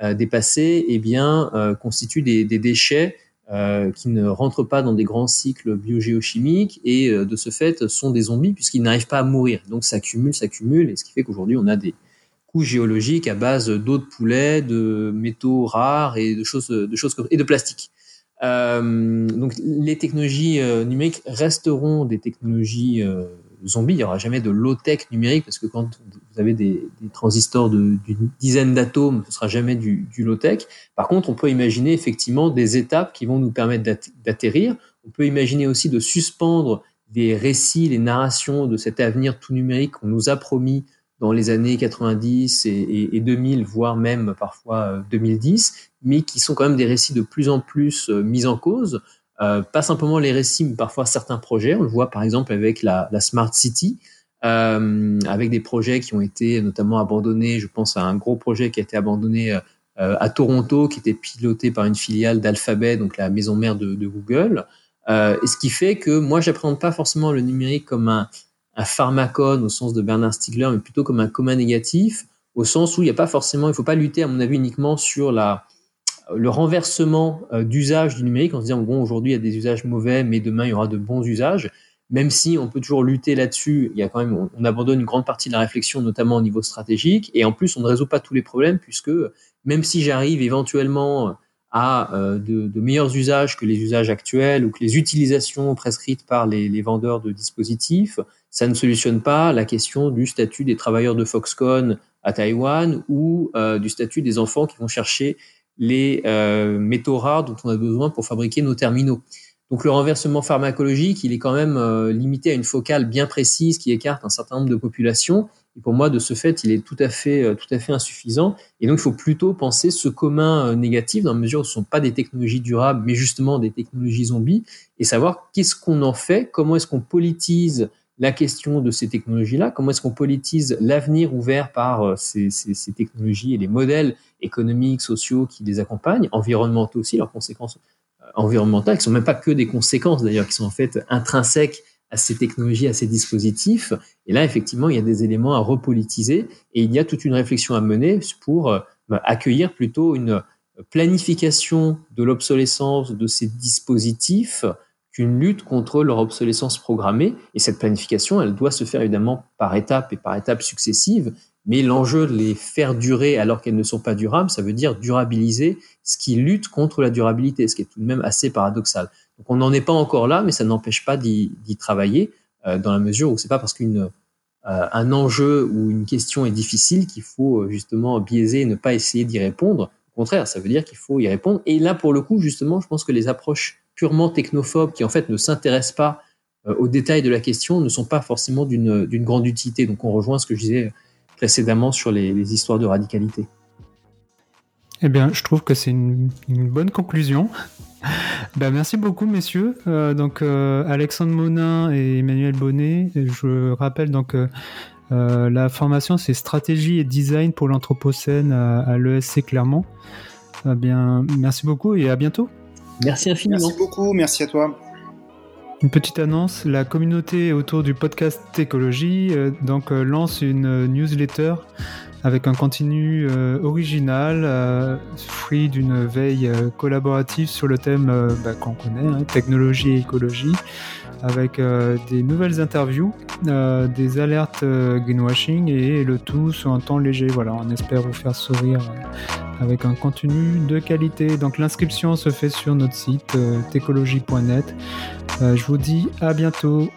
S1: dépassée, eh bien, constituent des déchets euh, qui ne rentrent pas dans des grands cycles biogéochimiques et euh, de ce fait sont des zombies puisqu'ils n'arrivent pas à mourir. Donc ça accumule, ça accumule, et ce qui fait qu'aujourd'hui on a des couches géologiques à base d'eau de poulet, de métaux rares et de choses, de choses et de plastique. Euh, donc les technologies numériques resteront des technologies zombies. Il n'y aura jamais de low-tech numérique parce que quand vous avez des, transistors d'une dizaine d'atomes, ce sera jamais du, du low-tech. Par contre, on peut imaginer effectivement des étapes qui vont nous permettre d'atterrir. On peut imaginer aussi de suspendre des récits, les narrations de cet avenir tout numérique qu'on nous a promis dans les années 90 et, et, et 2000, voire même parfois 2010, euh, mais qui sont quand même des récits de plus en plus euh, mis en cause. Euh, pas simplement les récits, mais parfois certains projets. On le voit par exemple avec la Smart City, euh, avec des projets qui ont été notamment abandonnés. Je pense à un gros projet qui a été abandonné euh, à Toronto, qui était piloté par une filiale d'Alphabet, donc la maison mère de, Google. Euh, et ce qui fait que moi, j'apprends pas forcément le numérique comme un, un pharmacone au sens de Bernard Stiegler, mais plutôt comme un commun négatif, au sens où il n'y a pas forcément, il faut pas lutter, à mon avis, uniquement sur la, le renversement d'usage du numérique en se disant bon aujourd'hui il y a des usages mauvais mais demain il y aura de bons usages même si on peut toujours lutter là-dessus il y a quand même on, abandonne une grande partie de la réflexion notamment au niveau stratégique et en plus on ne résout pas tous les problèmes puisque même si j'arrive éventuellement à euh, de, meilleurs usages que les usages actuels ou que les utilisations prescrites par les, les vendeurs de dispositifs ça ne solutionne pas la question du statut des travailleurs de Foxconn à Taïwan ou euh, du statut des enfants qui vont chercher les euh, métaux rares dont on a besoin pour fabriquer nos terminaux. Donc le renversement pharmacologique, il est quand même euh, limité à une focale bien précise qui écarte un certain nombre de populations. Et pour moi, de ce fait, il est tout à fait, euh, tout à fait insuffisant. Et donc, il faut plutôt penser ce commun euh, négatif dans la mesure où ce ne sont pas des technologies durables, mais justement des technologies zombies, et savoir qu'est-ce qu'on en fait, comment est-ce qu'on politise la question de ces technologies-là, comment est-ce qu'on politise l'avenir ouvert par ces, technologies et les modèles économiques, sociaux qui les accompagnent, environnementaux aussi, leurs conséquences environnementales, qui sont même pas que des conséquences d'ailleurs, qui sont en fait intrinsèques à ces technologies, à ces dispositifs. Et là, effectivement, il y a des éléments à repolitiser et il y a toute une réflexion à mener pour euh, bah, accueillir plutôt une planification de l'obsolescence de ces dispositifs qu'une lutte contre leur obsolescence programmée. Et cette planification, elle doit se faire évidemment par étapes et par étapes successives. Mais l'enjeu de les faire durer alors qu'elles ne sont pas durables, ça veut dire durabiliser ce qui lutte contre la durabilité, ce qui est tout de même assez paradoxal. Donc on n'en est pas encore là, mais ça n'empêche pas d'y travailler euh, dans la mesure où c'est pas parce qu'une euh, un enjeu ou une question est difficile qu'il faut euh, justement biaiser et ne pas essayer d'y répondre. Au contraire, ça veut dire qu'il faut y répondre. Et là, pour le coup, justement, je pense que les approches purement technophobes qui en fait ne s'intéressent pas aux détails de la question ne sont pas forcément d'une grande utilité. Donc on rejoint ce que je disais précédemment sur les, les histoires de radicalité.
S4: Eh bien, je trouve que c'est une, une, bonne conclusion. ben, merci beaucoup, messieurs. Euh, donc, euh, Alexandre Monin et Emmanuel Bonnet, je rappelle donc euh, la formation, c'est stratégie et design pour l'anthropocène à, à l'ESC Clermont. Eh bien, merci beaucoup et à bientôt.
S1: Merci infiniment.
S5: Merci beaucoup, merci à toi.
S4: Une petite annonce, la communauté autour du podcast Écologie euh, donc, euh, lance une newsletter avec un contenu euh, original, euh, fruit d'une veille euh, collaborative sur le thème bah, qu'on connaît, hein, technologie et écologie, avec des nouvelles interviews, des alertes greenwashing et le tout sur un temps léger. Voilà, on espère vous faire sourire avec un contenu de qualité. Donc l'inscription se fait sur notre site technologie.net. je vous dis à bientôt.